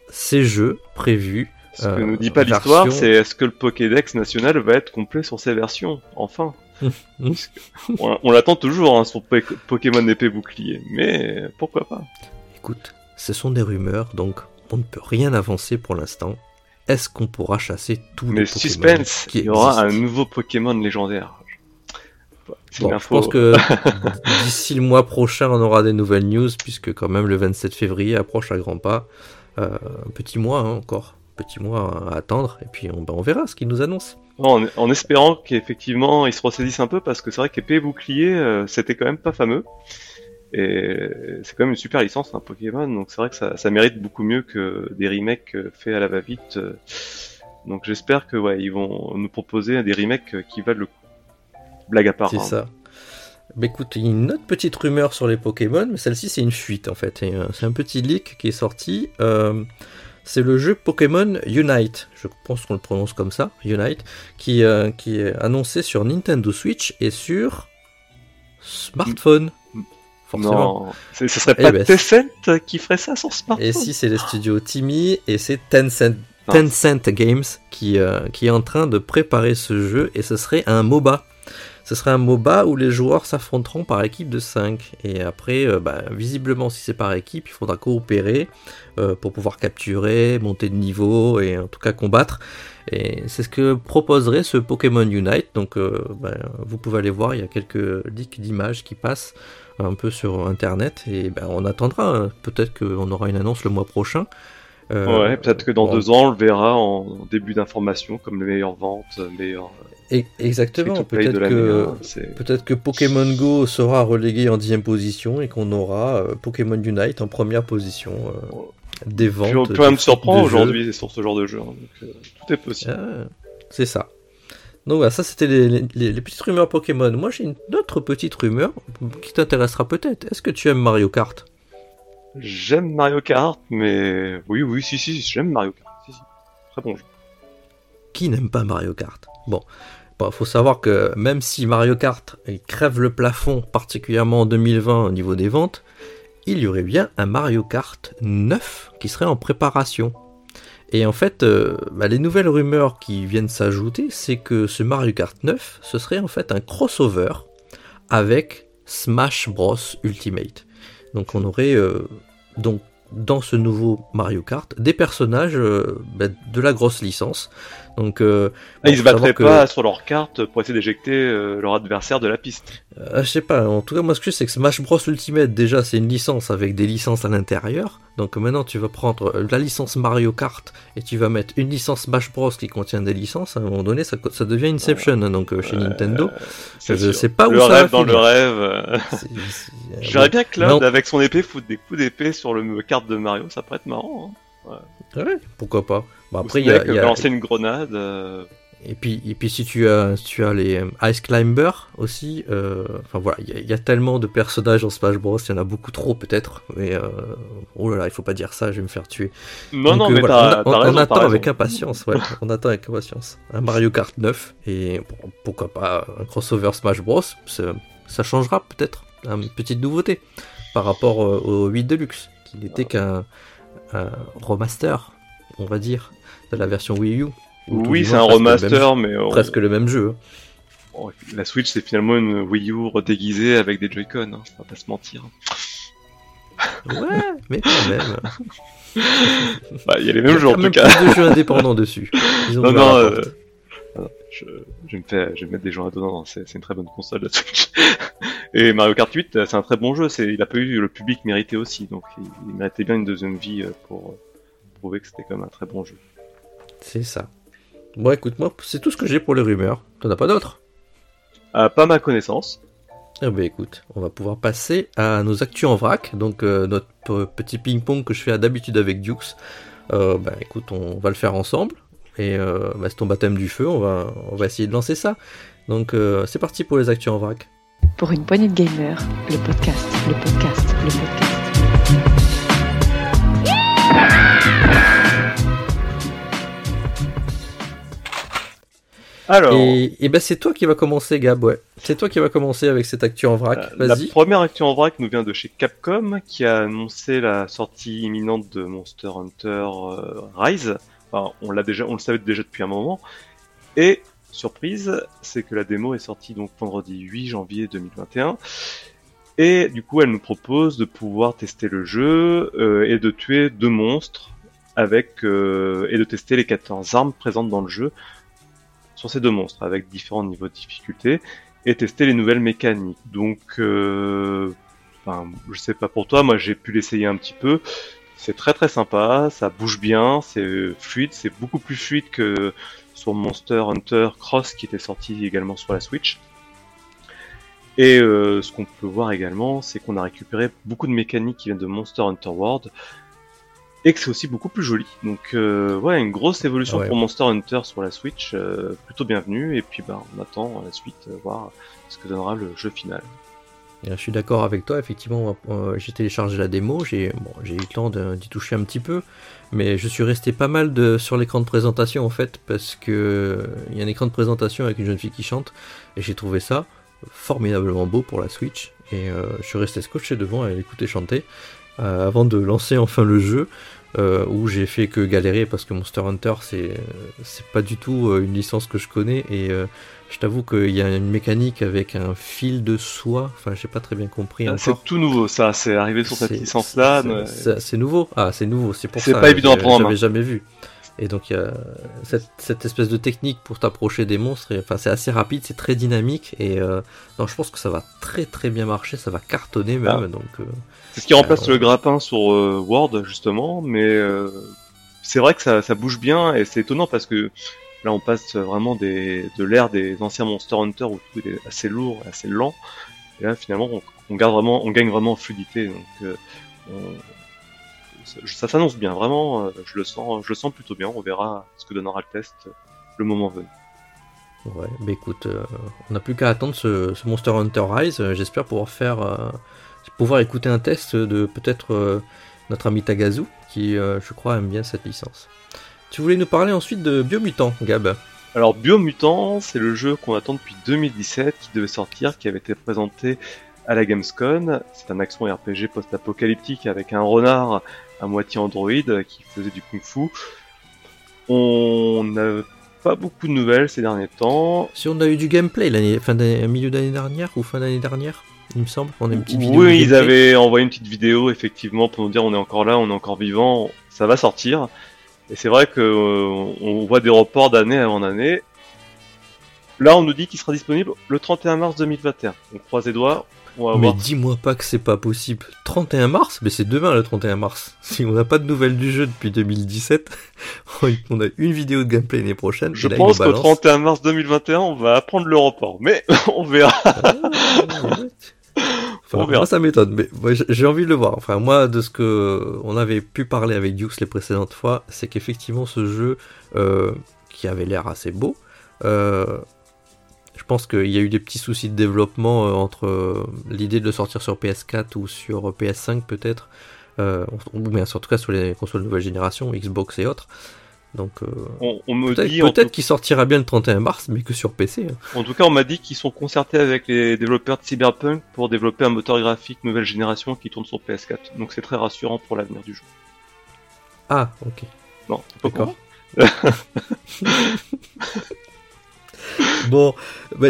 ces jeux prévus. Ce que nous dit pas l'histoire, c'est est-ce que le Pokédex national va être complet sur ces versions Enfin? on, l'attend toujours hein, sur Pokémon épée bouclier, mais pourquoi pas? Écoute, ce sont des rumeurs, donc on ne peut rien avancer pour l'instant est-ce qu'on pourra chasser tous les Pokémon suspense, il y aura un nouveau Pokémon légendaire. Bon, je pense que d'ici le mois prochain, on aura des nouvelles news, puisque quand même le 27 février approche à grands pas. Euh, un petit mois hein, encore, petit mois à attendre, et puis on, ben, on verra ce qu'ils nous annoncent. En, espérant qu'effectivement ils se ressaisissent un peu, parce que c'est vrai qu'épée bouclier, euh, c'était quand même pas fameux. Et c'est quand même une super licence, un hein, Pokémon, donc c'est vrai que ça, ça, mérite beaucoup mieux que des remakes euh, faits à la va-vite. Donc j'espère que ouais, ils vont nous proposer des remakes qui valent le coup. Blague à part. C'est hein. ça. Bah écoute, il y a une autre petite rumeur sur les Pokémon, mais celle-ci c'est une fuite en fait. C'est un petit leak qui est sorti. c'est le jeu Pokémon Unite, je pense qu'on le prononce comme ça, Unite, qui, euh, qui est annoncé sur Nintendo Switch et sur smartphone. Forcément. Non, ce serait pas eh ben, Tencent qui ferait ça sur smartphone Et si c'est les studios Timmy et c'est Tencent, Tencent Games qui, euh, qui est en train de préparer ce jeu et ce serait un MOBA. Ce serait un MOBA où les joueurs s'affronteront par équipe de 5. Et après, euh, bah, visiblement, si c'est par équipe, il faudra coopérer euh, pour pouvoir capturer, monter de niveau et en tout cas combattre. Et c'est ce que proposerait ce Pokémon Unite. Donc, euh, bah, vous pouvez aller voir, il y a quelques leaks d'images qui passent un peu sur internet. Et bah, on attendra. Peut-être qu'on aura une annonce le mois prochain. ouais, peut-être que dans deux ans, on le verra en début d'information, comme les meilleures ventes, meilleures Exactement. Peut-être que, hein, peut que Pokémon Go sera relégué en 10 position et qu'on aura euh, Pokémon Unite en première position euh, des ventes. Je peux me surprendre aujourd'hui sur ce genre de jeu. Hein, euh, tout est possible. Ah, c'est ça. Donc voilà, ça c'était les, petites rumeurs Pokémon. Moi j'ai une autre petite rumeur qui t'intéressera peut-être. Est-ce que tu aimes Mario Kart? J'aime Mario Kart, mais oui, oui, si, si, j'aime Mario Kart. Si, si. Très bon jeu. Qui n'aime pas Mario Kart? Bon, il faut savoir que même si Mario Kart crève le plafond, particulièrement en 2020 au niveau des ventes, il y aurait bien un Mario Kart 9 qui serait en préparation. Et en fait, euh, bah, les nouvelles rumeurs qui viennent s'ajouter, c'est que ce Mario Kart 9, ce serait en fait un crossover avec Smash Bros Ultimate. Donc on aurait euh, donc dans ce nouveau Mario Kart des personnages euh, bah, de la grosse licence. Donc, euh, ah, ils se battraient pas sur leur carte pour essayer d'éjecter euh, leur adversaire de la piste. Euh, je sais pas. En tout cas, moi, ce que je sais, c'est que Smash Bros Ultimate, déjà, c'est une licence avec des licences à l'intérieur. Donc maintenant, tu vas prendre euh, la licence Mario Kart et tu vas mettre une licence Smash Bros qui contient des licences. À un moment donné, ça, ça devient Inception hein, donc chez Nintendo. je sais pas où ça rêve va dans le rêve. J'aimerais bien Cloud avec son épée foutre des coups d'épée sur le carte de Mario, ça pourrait être marrant. Hein. Ouais. pourquoi pas. Bon, après, il y a, y a... lancer une grenade. Euh. Et puis, et puis si tu as, tu as les euh, Ice Climber aussi, euh, enfin voilà, il y, a tellement de personnages dans Smash Bros, il y en a beaucoup trop peut-être, mais oh là là, il faut pas dire ça, je vais me faire tuer. Non, non, mais voilà, on, on, attend avec impatience, ouais, on attend avec impatience. Un Mario Kart 9, et pourquoi pas un crossover Smash Bros, ça changera peut-être, une petite nouveauté par rapport au 8 Deluxe, qui n'était qu'un remaster, on va dire de la version Wii U. Oui, c'est un remaster, mais presque le même jeu. Oh, la Switch, c'est finalement une Wii U redéguisée avec des Joy-Con, hein, on va pas se mentir. Ouais, mais quand même. Bah, il y a les mêmes jeux en tout cas. Il y a jeux indépendants dessus. non, non, euh, je, je, me fais, je vais mettre des gens à dedans, c'est une très bonne console la Switch. Et Mario Kart 8, c'est un très bon jeu, il a pas eu le public mérité aussi, donc il, il méritait bien une deuxième vie euh, pour prouver que c'était quand même un très bon jeu. C'est ça. Bon, écoute, moi, c'est tout ce que j'ai pour les rumeurs. T'en as pas d'autres? Euh, Pas ma connaissance. Eh ben écoute, on va pouvoir passer à nos actus en vrac, donc euh, notre petit ping-pong que je fais d'habitude avec Dukes. Euh, bah écoute, on va le faire ensemble. Et euh, bah, c'est ton baptême du feu, on va, on va essayer de lancer ça. Donc euh, c'est parti pour les actus en vrac. Pour une poignée de gamers, le podcast, le podcast, le podcast. Alors. Et, ben c'est toi qui va commencer, Gab, ouais. C'est toi qui va commencer avec cette actu en vrac. Euh, la première actu en vrac nous vient de chez Capcom, qui a annoncé la sortie imminente de Monster Hunter euh, Rise. Enfin, on l'a déjà, on le savait déjà depuis un moment. Et surprise, c'est que la démo est sortie donc vendredi 8 janvier 2021. Et du coup, elle nous propose de pouvoir tester le jeu euh, et de tuer deux monstres avec et de tester les 14 armes présentes dans le jeu sur ces deux monstres avec différents niveaux de difficulté et tester les nouvelles mécaniques. Donc, euh, enfin, je sais pas pour toi, moi j'ai pu l'essayer un petit peu. C'est très très sympa, ça bouge bien, c'est fluide, c'est beaucoup plus fluide que sur Monster Hunter Cross qui était sorti également sur la Switch. Et euh, ce qu'on peut voir également, c'est qu'on a récupéré beaucoup de mécaniques qui viennent de Monster Hunter World, et que c'est aussi beaucoup plus joli. Donc euh, ouais, une grosse évolution pour Monster Hunter sur la Switch, euh, plutôt bienvenue, et puis bah, on attend la suite, euh, voir ce que donnera le jeu final. Je suis d'accord avec toi, effectivement, euh, j'ai téléchargé la démo, j'ai bon, eu le temps d'y toucher un petit peu, mais je suis resté pas mal de, sur l'écran de présentation en fait, parce que il y a un écran de présentation avec une jeune fille qui chante, et j'ai trouvé ça formidablement beau pour la Switch, et euh, je suis resté scotché devant et l'écouter chanter, euh, avant de lancer enfin le jeu, où j'ai fait que galérer parce que Monster Hunter c'est pas du tout une licence que je connais, et je t'avoue qu'il y a une mécanique avec un fil de soie. Enfin, j'ai pas très bien compris. Ah, c'est tout nouveau, ça. C'est arrivé sur cette licence-là. C'est nouveau. Ah, c'est nouveau. C'est pour ça. C'est pas évident à prendre. J'avais jamais vu. Et donc il y a cette, espèce de technique pour t'approcher des monstres. enfin, c'est assez rapide, c'est très dynamique. Et euh, non, je pense que ça va très très bien marcher. Ça va cartonner même. Ah. Donc. Euh, c'est ce qui remplace le grappin sur euh, Word justement, mais c'est vrai que ça, ça bouge bien et c'est étonnant parce que Là, on passe vraiment des, de l'ère des anciens Monster Hunter où tout est assez lourd, assez lent. Et là, finalement, on, garde vraiment, on gagne vraiment en fluidité. Donc, euh, ça, s'annonce bien, vraiment. Euh, je le sens, je le sens plutôt bien. On verra ce que donnera le test le moment venu. Ouais, bah écoute, euh, on n'a plus qu'à attendre ce, Monster Hunter Rise. J'espère pouvoir faire, pouvoir écouter un test de peut-être notre ami Tagazu, qui, je crois, aime bien cette licence. Tu voulais nous parler ensuite de Biomutant, Gab? Alors Biomutant, c'est le jeu qu'on attend depuis 2017, qui devait sortir, qui avait été présenté à la Gamescom. C'est un action RPG post-apocalyptique avec un renard à moitié android qui faisait du kung-fu. On n'a pas beaucoup de nouvelles ces derniers temps. Si on a eu du gameplay l'année, fin milieu d'année dernière ou fin d'année dernière, il me semble, on a une petite vidéo. Oui, ils avaient envoyé une petite vidéo effectivement pour nous dire on est encore là, on est encore vivant, ça va sortir. Et c'est vrai que euh, on voit des reports d'année avant année. Là, on nous dit qu'il sera disponible le 31 mars 2021. On croise les doigts. mais dis-moi pas que c'est pas possible. 31 mars? Mais c'est demain le 31 mars. Si on n'a pas de nouvelles du jeu depuis 2017, on a une vidéo de gameplay l'année prochaine. Je pense qu'au 31 mars 2021, on va apprendre le report. Mais on verra. Ah, Enfin, ça m'étonne, mais j'ai envie de le voir. Enfin, moi, de ce que on avait pu parler avec Dukes les précédentes fois, c'est qu'effectivement, ce jeu euh, qui avait l'air assez beau, euh, je pense qu'il y a eu des petits soucis de développement euh, entre l'idée de le sortir sur PS4 ou sur PS5 peut-être, ou bien en tout cas sur les consoles de nouvelle génération, Xbox et autres. Donc, euh, on, me peut-être qu'il sortira bien le 31 mars, mais que sur PC. Hein. En tout cas, on m'a dit qu'ils sont concertés avec les développeurs de Cyberpunk pour développer un moteur graphique nouvelle génération qui tourne sur PS4. Donc c'est très rassurant pour l'avenir du jeu. Ah, ok. Non, d'accord. bon, bah,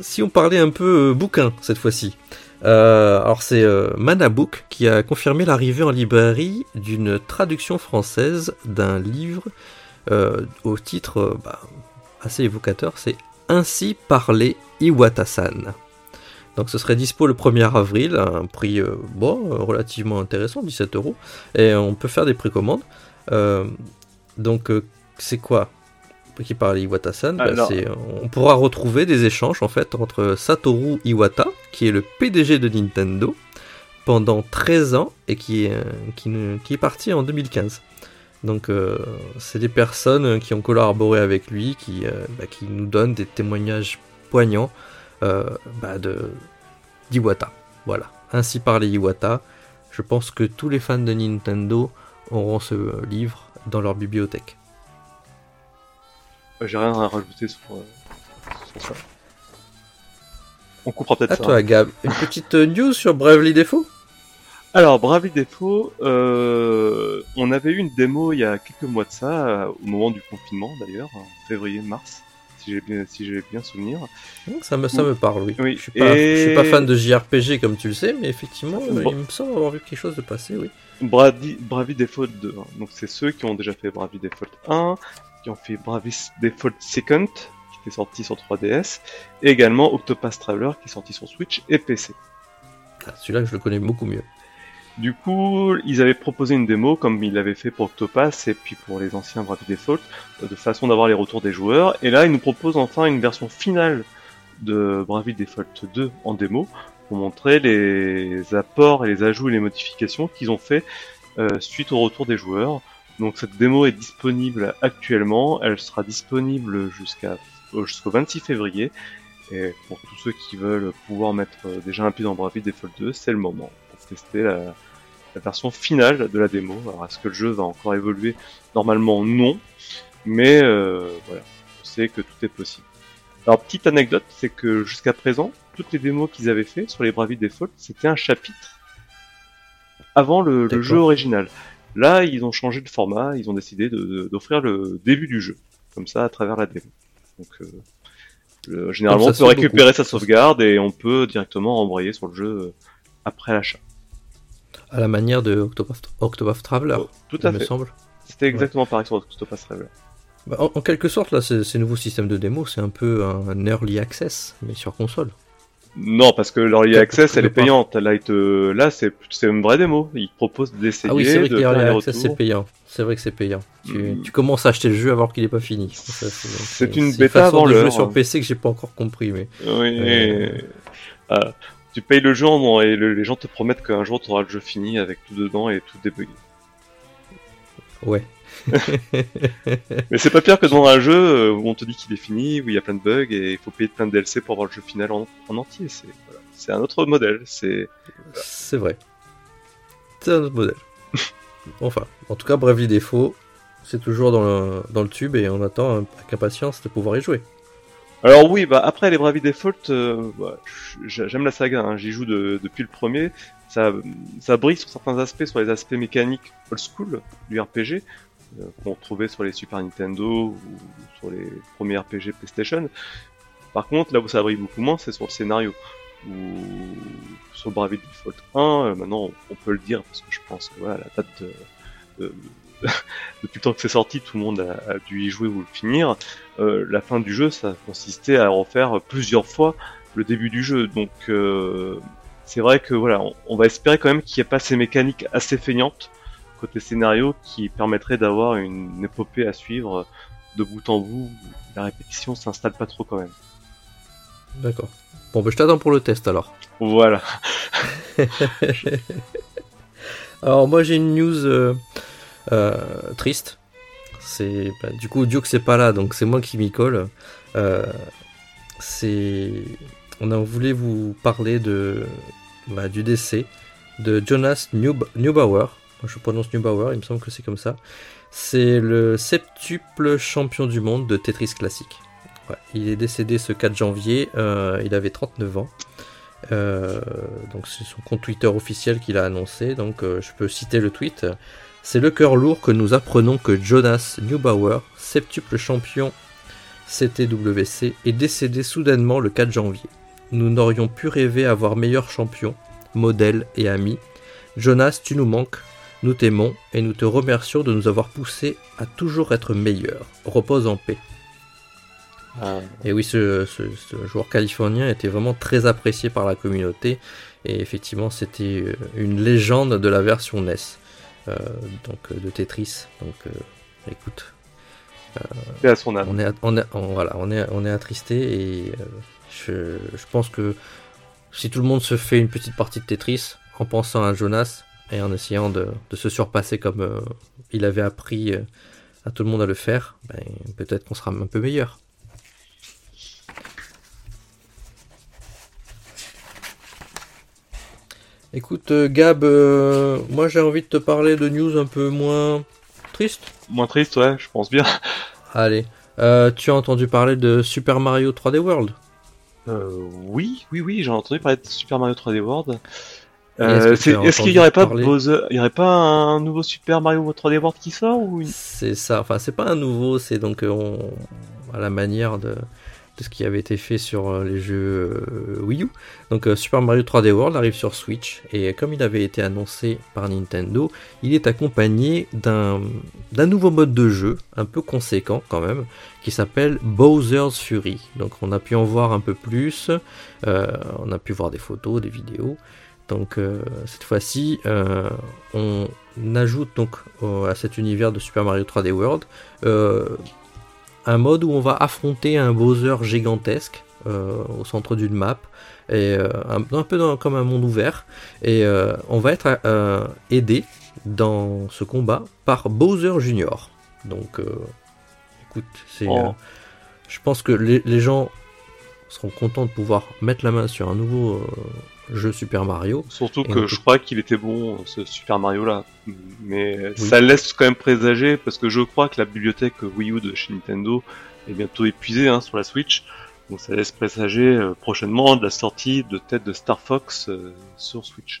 si on parlait un peu euh, bouquin cette fois-ci. Euh, alors c'est euh, Manabook qui a confirmé l'arrivée en librairie d'une traduction française d'un livre euh, au titre bah, assez évocateur, c'est Ainsi parlait Iwata-san. Donc ce serait dispo le 1er avril à un prix relativement intéressant, 17 euros, et on peut faire des précommandes. donc c'est quoi? Qui parle Iwata-san, bah, on pourra retrouver des échanges en fait entre Satoru Iwata, qui est le PDG de Nintendo, pendant 13 ans et qui est, qui, qui est parti en 2015. Donc euh, c'est des personnes qui ont collaboré avec lui, qui, euh, bah, qui nous donnent des témoignages poignants euh, bah, de d'Iwata. Voilà. Ainsi parlait Iwata. Je pense que tous les fans de Nintendo auront ce livre dans leur bibliothèque. J'ai rien à rajouter sur, euh, ça. On coupera peut-être ça. À toi, Gab. Une petite news sur Bravely Default? Alors, Bravely Default, euh, on avait eu une démo il y a quelques mois de ça, euh, au moment du confinement d'ailleurs, en février-mars, si j'ai bien, si bien souvenir. Ça me, ça me parle, oui. oui. Je, suis pas, je suis pas fan de JRPG comme tu le sais, mais effectivement, il me semble avoir vu quelque chose de passé, oui. Bravely Default 2, hein. donc c'est ceux qui ont déjà fait Bravely Default 1, qui ont fait Bravis Default Second, qui était sorti sur 3DS, et également Octopath Traveler, qui est sorti sur Switch et PC. Ah, celui-là, je le connais beaucoup mieux. Du coup, ils avaient proposé une démo, comme ils l'avaient fait pour Octopath et puis pour les anciens Bravely Default, de façon d'avoir les retours des joueurs. Et là, ils nous proposent enfin une version finale de Bravely Default 2 en démo, pour montrer les apports et les ajouts et les modifications qu'ils ont fait euh, suite au retour des joueurs. Donc cette démo est disponible actuellement, elle sera disponible jusqu'à jusqu'au 26 février Et pour tous ceux qui veulent pouvoir mettre euh, déjà un pied dans Bravely Default 2, c'est le moment pour tester la, la version finale de la démo. Alors est-ce que le jeu va encore évoluer? Normalement non, mais euh, voilà, on sait que tout est possible. Alors petite anecdote, c'est que jusqu'à présent, toutes les démos qu'ils avaient fait sur les Bravely Default, c'était un chapitre avant le, jeu original. Là, ils ont changé de format, ils ont décidé d'offrir le début du jeu, comme ça à travers la démo. Donc euh, le- généralement, on peut récupérer beaucoup. sa sauvegarde et on peut directement embrayer sur le jeu euh, après l'achat. À la manière de Octopath, Octopath Traveler, Tout il à me fait. semble. C'était exactement pareil sur Octopath Traveler. Bah, en, en quelque sorte, là, ces, ces nouveaux systèmes de démo, c'est un peu un early access, mais sur console. Non, parce que l'Early Access, elle est payante. Là, te... là c'est une vraie démo. Ils te proposent d'essayer, Ah oui, c'est vrai de que l'early access, c'est payant. C'est vrai que c'est payant. Tu, Mm. tu commences à acheter le jeu alors qu'il n'est pas fini. C'est une bêta avant l'heure. sur PC que j'ai pas encore compris, mais Oui. Euh. Ah, tu payes le jeu en- et le- les gens te promettent qu'un jour tu auras le jeu fini avec tout dedans et tout débugué. ouais. Mais c'est pas pire que dans un jeu euh, où on te dit qu'il est fini, où il y a plein de bugs et il faut payer plein de DLC pour avoir le jeu final en, en entier. C'est voilà. Un autre modèle. C'est C'est vrai. C'est un autre modèle. enfin, en tout cas, Bravely Default, c'est toujours dans le, dans le tube et on attend avec impatience de pouvoir y jouer. Alors oui, bah après les Bravely Default, euh, bah, j'aime la saga, hein, j'y joue de- depuis le premier. Ça, ça brille sur certains aspects, sur les aspects mécaniques old school du RPG qu'on trouvait sur les Super Nintendo ou sur les premiers RPG PlayStation. Par contre, là où ça brille beaucoup moins, c'est sur le scénario. Ou sur Bravely Default 1, euh, maintenant on peut le dire parce que je pense que voilà, la date de, de- depuis le temps que c'est sorti, tout le monde a, a dû y jouer ou le finir euh, la fin du jeu, ça consistait à refaire plusieurs fois le début du jeu. Donc euh, c'est vrai que voilà, on va espérer quand même qu'il n'y ait pas ces mécaniques assez feignantes côté scénario qui permettraient d'avoir une épopée à suivre de bout en bout. La répétition s'installe pas trop quand même. D'accord. Bon, bah, je t'attends pour le test alors. Voilà. Alors moi j'ai une news euh, euh, triste. C'est bah, du coup Duke c'est pas là donc c'est moi qui m'y colle. Euh, c'est on a voulu vous parler de bah, du décès de Jonas Neub- Neubauer. Je prononce Neubauer, il me semble que c'est comme ça. C'est le septuple champion du monde de Tetris classique. Il est décédé ce 4 janvier, euh, il avait 39 ans. Euh, donc c'est son compte Twitter officiel qu'il a annoncé, donc euh, je peux citer le tweet. C'est le cœur lourd que nous apprenons que Jonas Neubauer, septuple champion CTWC, est décédé soudainement le 4 janvier. Nous n'aurions pu rêver avoir meilleur champion, modèle et ami. Jonas, tu nous manques, nous t'aimons et nous te remercions de nous avoir poussé à toujours être meilleur. Repose en paix. Et oui, ce, ce- ce joueur californien était vraiment très apprécié par la communauté. Et effectivement, c'était euh, une légende de la version NES, euh, donc euh, de Tetris. Donc, euh, écoute, Et à son âme. on est, on est, on- voilà, on est, on est attristé et euh, je, je pense que si tout le monde se fait une petite partie de Tetris en pensant à Jonas et en essayant de, de se surpasser comme euh, il avait appris euh, à tout le monde à le faire, ben, peut-être qu'on sera un peu meilleur. Écoute, euh, Gab, euh, moi j'ai envie de te parler de news un peu moins triste. Moins triste, ouais, je pense bien. Allez, euh, tu as entendu parler de Super Mario 3D World? Euh, oui, oui, oui, j'ai entendu parler de Super Mario 3D World. Est-ce Euh, Est-ce qu'il entendu y aurait pas Bowser, il y aurait pas un nouveau Super Mario 3D World qui sort ou une... C'est ça, enfin c'est pas un nouveau, c'est donc euh, on, à la manière de, de ce qui avait été fait sur euh, les jeux euh, Wii U. Donc euh, Super Mario 3D World arrive sur Switch et comme il avait été annoncé par Nintendo, il est accompagné d'un d'un nouveau mode de jeu un peu conséquent quand même qui s'appelle Bowser's Fury. Donc on a pu en voir un peu plus, euh, on a pu voir des photos, des vidéos. Donc euh, cette fois-ci, euh, on ajoute donc au- à cet univers de Super Mario 3D World euh, un mode où on va affronter un Bowser gigantesque au centre d'une map et un, un peu dans- comme un monde ouvert et on va être aidé dans ce combat par Bowser Junior. Donc écoute, c'est Oh. je pense que les, les gens seront contents de pouvoir mettre la main sur un nouveau euh, jeu Super Mario. Surtout que je crois qu'il était bon, ce Super Mario là. Mais ça laisse quand même présager, parce que je crois que la bibliothèque Wii U de chez Nintendo est bientôt épuisée hein, sur la Switch. Donc ça laisse présager euh, prochainement de la sortie de tête de Star Fox euh, sur Switch.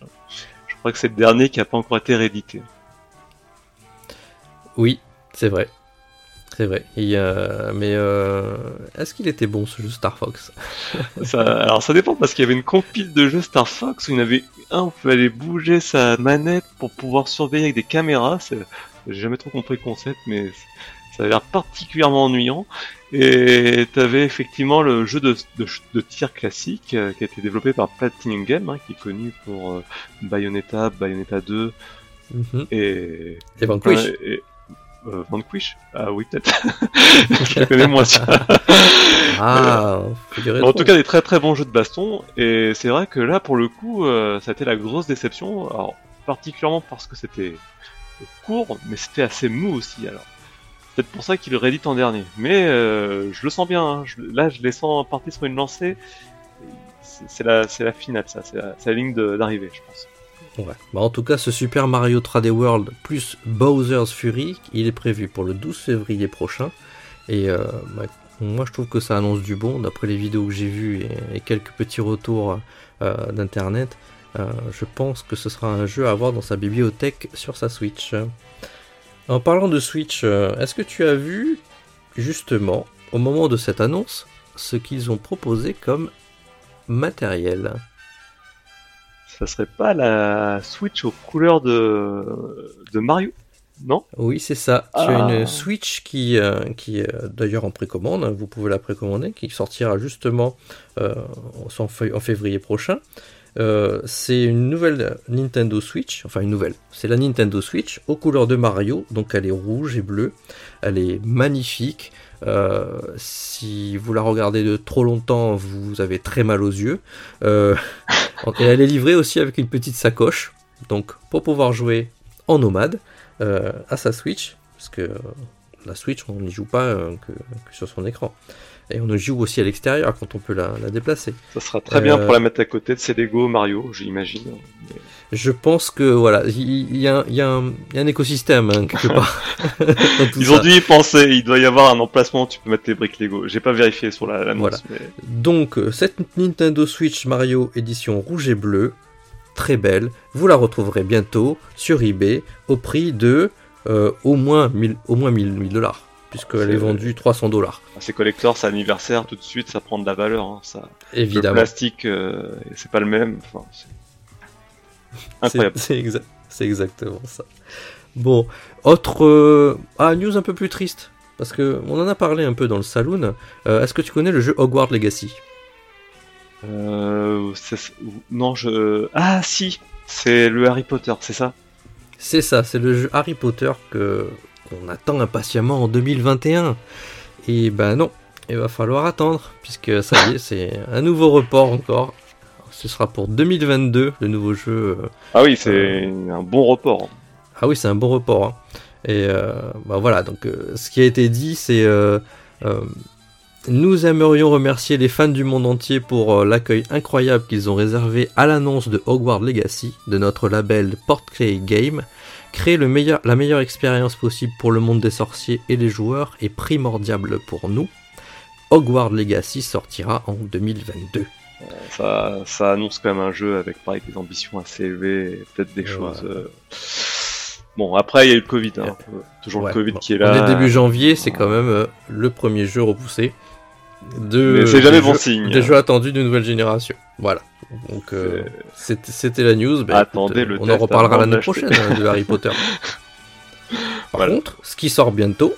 Je crois que c'est le dernier qui n'a pas encore été réédité. Oui, c'est vrai. C'est vrai. A- Mais euh, est-ce qu'il était bon ce jeu Star Fox Ça- alors ça dépend parce qu'il y avait une compile de jeux Star Fox où il y en avait un où il fallait bouger sa manette pour pouvoir surveiller avec des caméras. J'ai jamais trop compris le concept, mais ça a l'air particulièrement ennuyant. Et t'avais effectivement le jeu de, de, de tir classique euh, qui a été développé par Platinum Game, hein, qui est connu pour euh, Bayonetta, Bayonetta 2 Mhm. et Et Vanquish. Et- euh, Vanquish Ah oui, peut-être. Je le connais moins. ça. Ah, figurez en tout cas, des très très bons jeux de baston. Et c'est vrai que là, pour le coup, euh, ça a été la grosse déception. Alors, particulièrement parce que c'était court, mais c'était assez mou aussi. Alors, peut-être pour ça qu'il le réédite en dernier. Mais euh, je le sens bien. hein. Je- là, je les sens partir sur une lancée. C'est la, c'est la finale, ça. C'est la, la ligne d'arrivée, je pense. Ouais. Bah, en tout cas, ce Super Mario 3D World plus Bowser's Fury, il est prévu pour le 12 février prochain. Et euh, bah, moi, je trouve que ça annonce du bon, d'après les vidéos que j'ai vues et, quelques petits retours euh, d'internet. euh, je pense que ce sera un jeu à avoir dans sa bibliothèque sur sa Switch. En parlant de Switch, est-ce que tu as vu justement au moment de cette annonce ce qu'ils ont proposé comme matériel? Ça serait pas la Switch aux couleurs de, de Mario Non? Oui, c'est ça. Tu as Ah. une Switch qui, euh, qui est d'ailleurs en précommande, vous pouvez la précommander, qui sortira justement euh, en février prochain. Euh, c'est une nouvelle Nintendo Switch, enfin une nouvelle, c'est la Nintendo Switch aux couleurs de Mario, donc elle est rouge et bleue, elle est magnifique. Euh, si vous la regardez de trop longtemps, vous avez très mal aux yeux. Euh, et elle est livrée aussi avec une petite sacoche, donc pour pouvoir jouer en nomade à sa Switch, parce que la Switch, on n'y joue pas que, que sur son écran. Et on joue aussi à l'extérieur quand on peut la, la déplacer. Ça sera très bien Euh, pour la mettre à côté de ses Lego Mario, j'imagine. Je pense que voilà, il y, a un- y y a écosystème hein, quelque part. Ils ça. ont dû y penser, il doit y avoir un emplacement où tu peux mettre les briques Lego. J'ai pas vérifié sur la- l'annonce, Voilà. mais Donc, euh, cette Nintendo Switch Mario édition rouge et bleu, très belle, vous la retrouverez bientôt sur eBay au prix de euh, au moins 1000 au moins 1000 1000 dollars, puisqu'elle est vendue 300 dollars, c'est collector, c'est anniversaire, tout de suite ça prend de la valeur. Hein, ça. Le évidemment. plastique, euh, c'est pas le même. Enfin, c'est incroyable. C'est c'est exa- c'est exactement ça. Bon, autre euh, ah news un peu plus triste parce que on en a parlé un peu dans le saloon. Euh, Est-ce que tu connais le jeu Hogwarts Legacy? Euh, non, je. Ah si, c'est le Harry Potter, c'est ça? C'est ça, c'est le jeu Harry Potter que qu'on attend impatiemment en 2021. Et ben non, il va falloir attendre puisque ça y est, c'est un nouveau report encore. Ce sera pour 2022 le nouveau jeu. euh, Ah oui, c'est un bon report. Ah oui, c'est un bon report. hein. Et euh, bah voilà, donc euh, ce qui a été dit, c'est euh, euh, nous aimerions remercier les fans du monde entier pour euh, l'accueil incroyable qu'ils ont réservé à l'annonce de Hogwarts Legacy de notre label Portrait Game. Créer le meilleur, la meilleure expérience possible pour le monde des sorciers et les joueurs est primordial pour nous. Hogwarts Legacy sortira en 2022. Ça, ça annonce quand même un jeu avec pareil des ambitions assez élevées, et peut-être des Ouais. choses. euh, Bon, après il y a eu le Covid, hein. euh, toujours le Covid bon, qui est On là. est début janvier, c'est quand même euh, le premier jeu repoussé. De, c'est jamais des bon jeux- signe. Des jeux attendus de nouvelle génération. Voilà. Donc euh, c'était la news. Bah, Attendez écoute, le on en reparlera l'année prochaine hein, de Harry Potter. Par Voilà. contre, ce qui sort bientôt,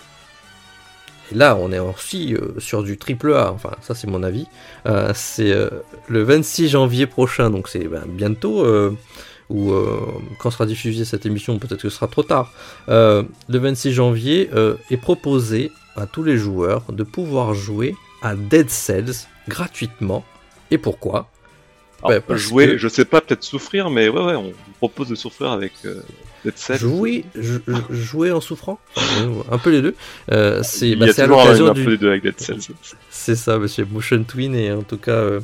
et là on est aussi euh, sur du triple A, enfin ça c'est mon avis, euh, c'est le 26 janvier prochain, donc c'est ben, bientôt, ou quand sera diffusée cette émission, peut-être que ce sera trop tard, le 26 janvier est proposé à tous les joueurs de pouvoir jouer à Dead Cells gratuitement. Et pourquoi? Alors, parce jouer, que- je sais pas, peut-être souffrir, mais ouais, ouais, on vous propose de souffrir avec euh, Dead Cells Jouer, jou- jouer en souffrant, Euh, un peu les deux. Euh, c'est Il bah, y a c'est à l'occasion un du, peu les deux avec Dead Cells. C'est ça, monsieur Motion Twin et en tout cas euh,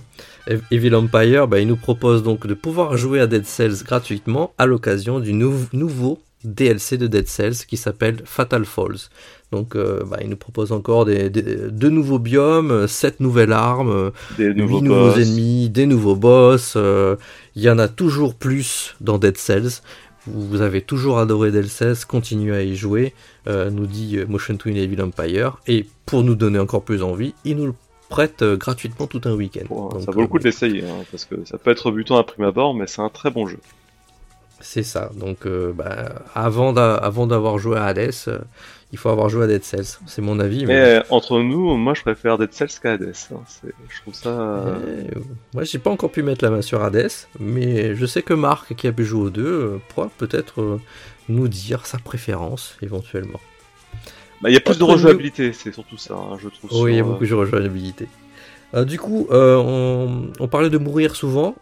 Evil Empire, bah, il nous propose donc de pouvoir jouer à Dead Cells gratuitement à l'occasion du nou- nouveau DLC de Dead Cells qui s'appelle Fatal Falls. Donc euh, bah, il nous propose encore des, des- deux nouveaux biomes, sept nouvelles armes, euh, Des huit nouveaux nouveaux ennemis, des nouveaux boss. euh, Il y en a toujours plus dans Dead Cells. Vous vous avez toujours adoré Dead Cells, continuez à y jouer, euh, nous dit euh, Motion Twin Evil Empire. Et pour nous donner encore plus envie, il nous le prête euh, gratuitement tout un week-end. Ça vaut le coup euh, de l'essayer, hein, parce que ça peut être rebutant à prime abord, mais c'est un très bon jeu. C'est ça. Donc euh, bah, avant d'a- avant d'avoir joué à Hades, euh, il faut avoir joué à Dead Cells. C'est mon avis. Mais Mais, euh, entre nous, moi je préfère Dead Cells qu'à Hades. hein. C'est- Je trouve ça. euh, moi, j'ai pas encore pu mettre la main sur Hades, mais je sais que Marc, qui a pu jouer aux deux, pourra peut-être nous dire sa préférence éventuellement. bah, Il y a plus de rejouabilité, c'est surtout ça, hein, je trouve. Oui, il y a beaucoup de rejoignabilité. Euh, du coup, on, on parlait de mourir souvent.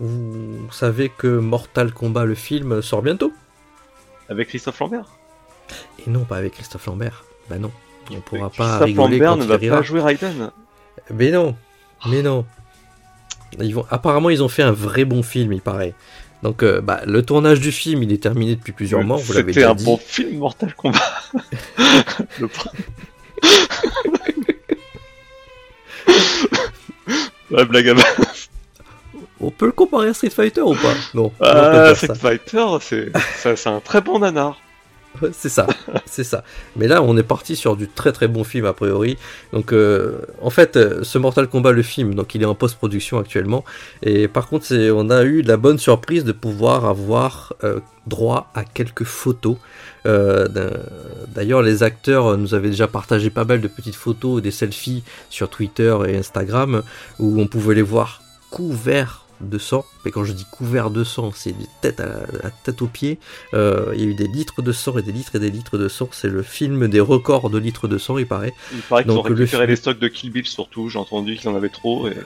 Vous savez que Mortal Kombat, le film, sort bientôt Avec Christophe Lambert. Et non, pas avec Christophe Lambert. Bah non, on pourra pas Christophe rigoler Lambert quand ne il va rira. pas jouer Raiden. Mais non, mais non. Ils vont... Apparemment, ils ont fait un vrai bon film, il paraît. Donc, euh, bah, le tournage du film, il est terminé depuis plusieurs mois, vous l'avez C'était un dit. bon film Mortal Kombat. Le Ouais, blague à. On peut le comparer à Street Fighter ou pas Non, Ah, Street ça. Fighter, c'est un très bon nanar. Ouais, c'est ça, c'est ça. Mais là, on est parti sur du très très bon film a priori. Donc, euh, en fait, euh, ce Mortal Kombat le film, donc il est en post-production actuellement. Et par contre, on a eu la bonne surprise de pouvoir avoir euh, droit à quelques photos. Euh, D'ailleurs, les acteurs nous avaient déjà partagé pas mal de petites photos, des selfies sur Twitter et Instagram où on pouvait les voir couverts de sang. Et quand je dis couverts de sang, c'est de tête à la, tête aux pieds. Euh, il y a eu des litres de sang et des litres et des litres de sang. C'est le film des records de litres de sang, il paraît. Il paraît qu'ils ont le récupéré les stocks de Kill Bill surtout. J'ai entendu qu'ils en avaient trop et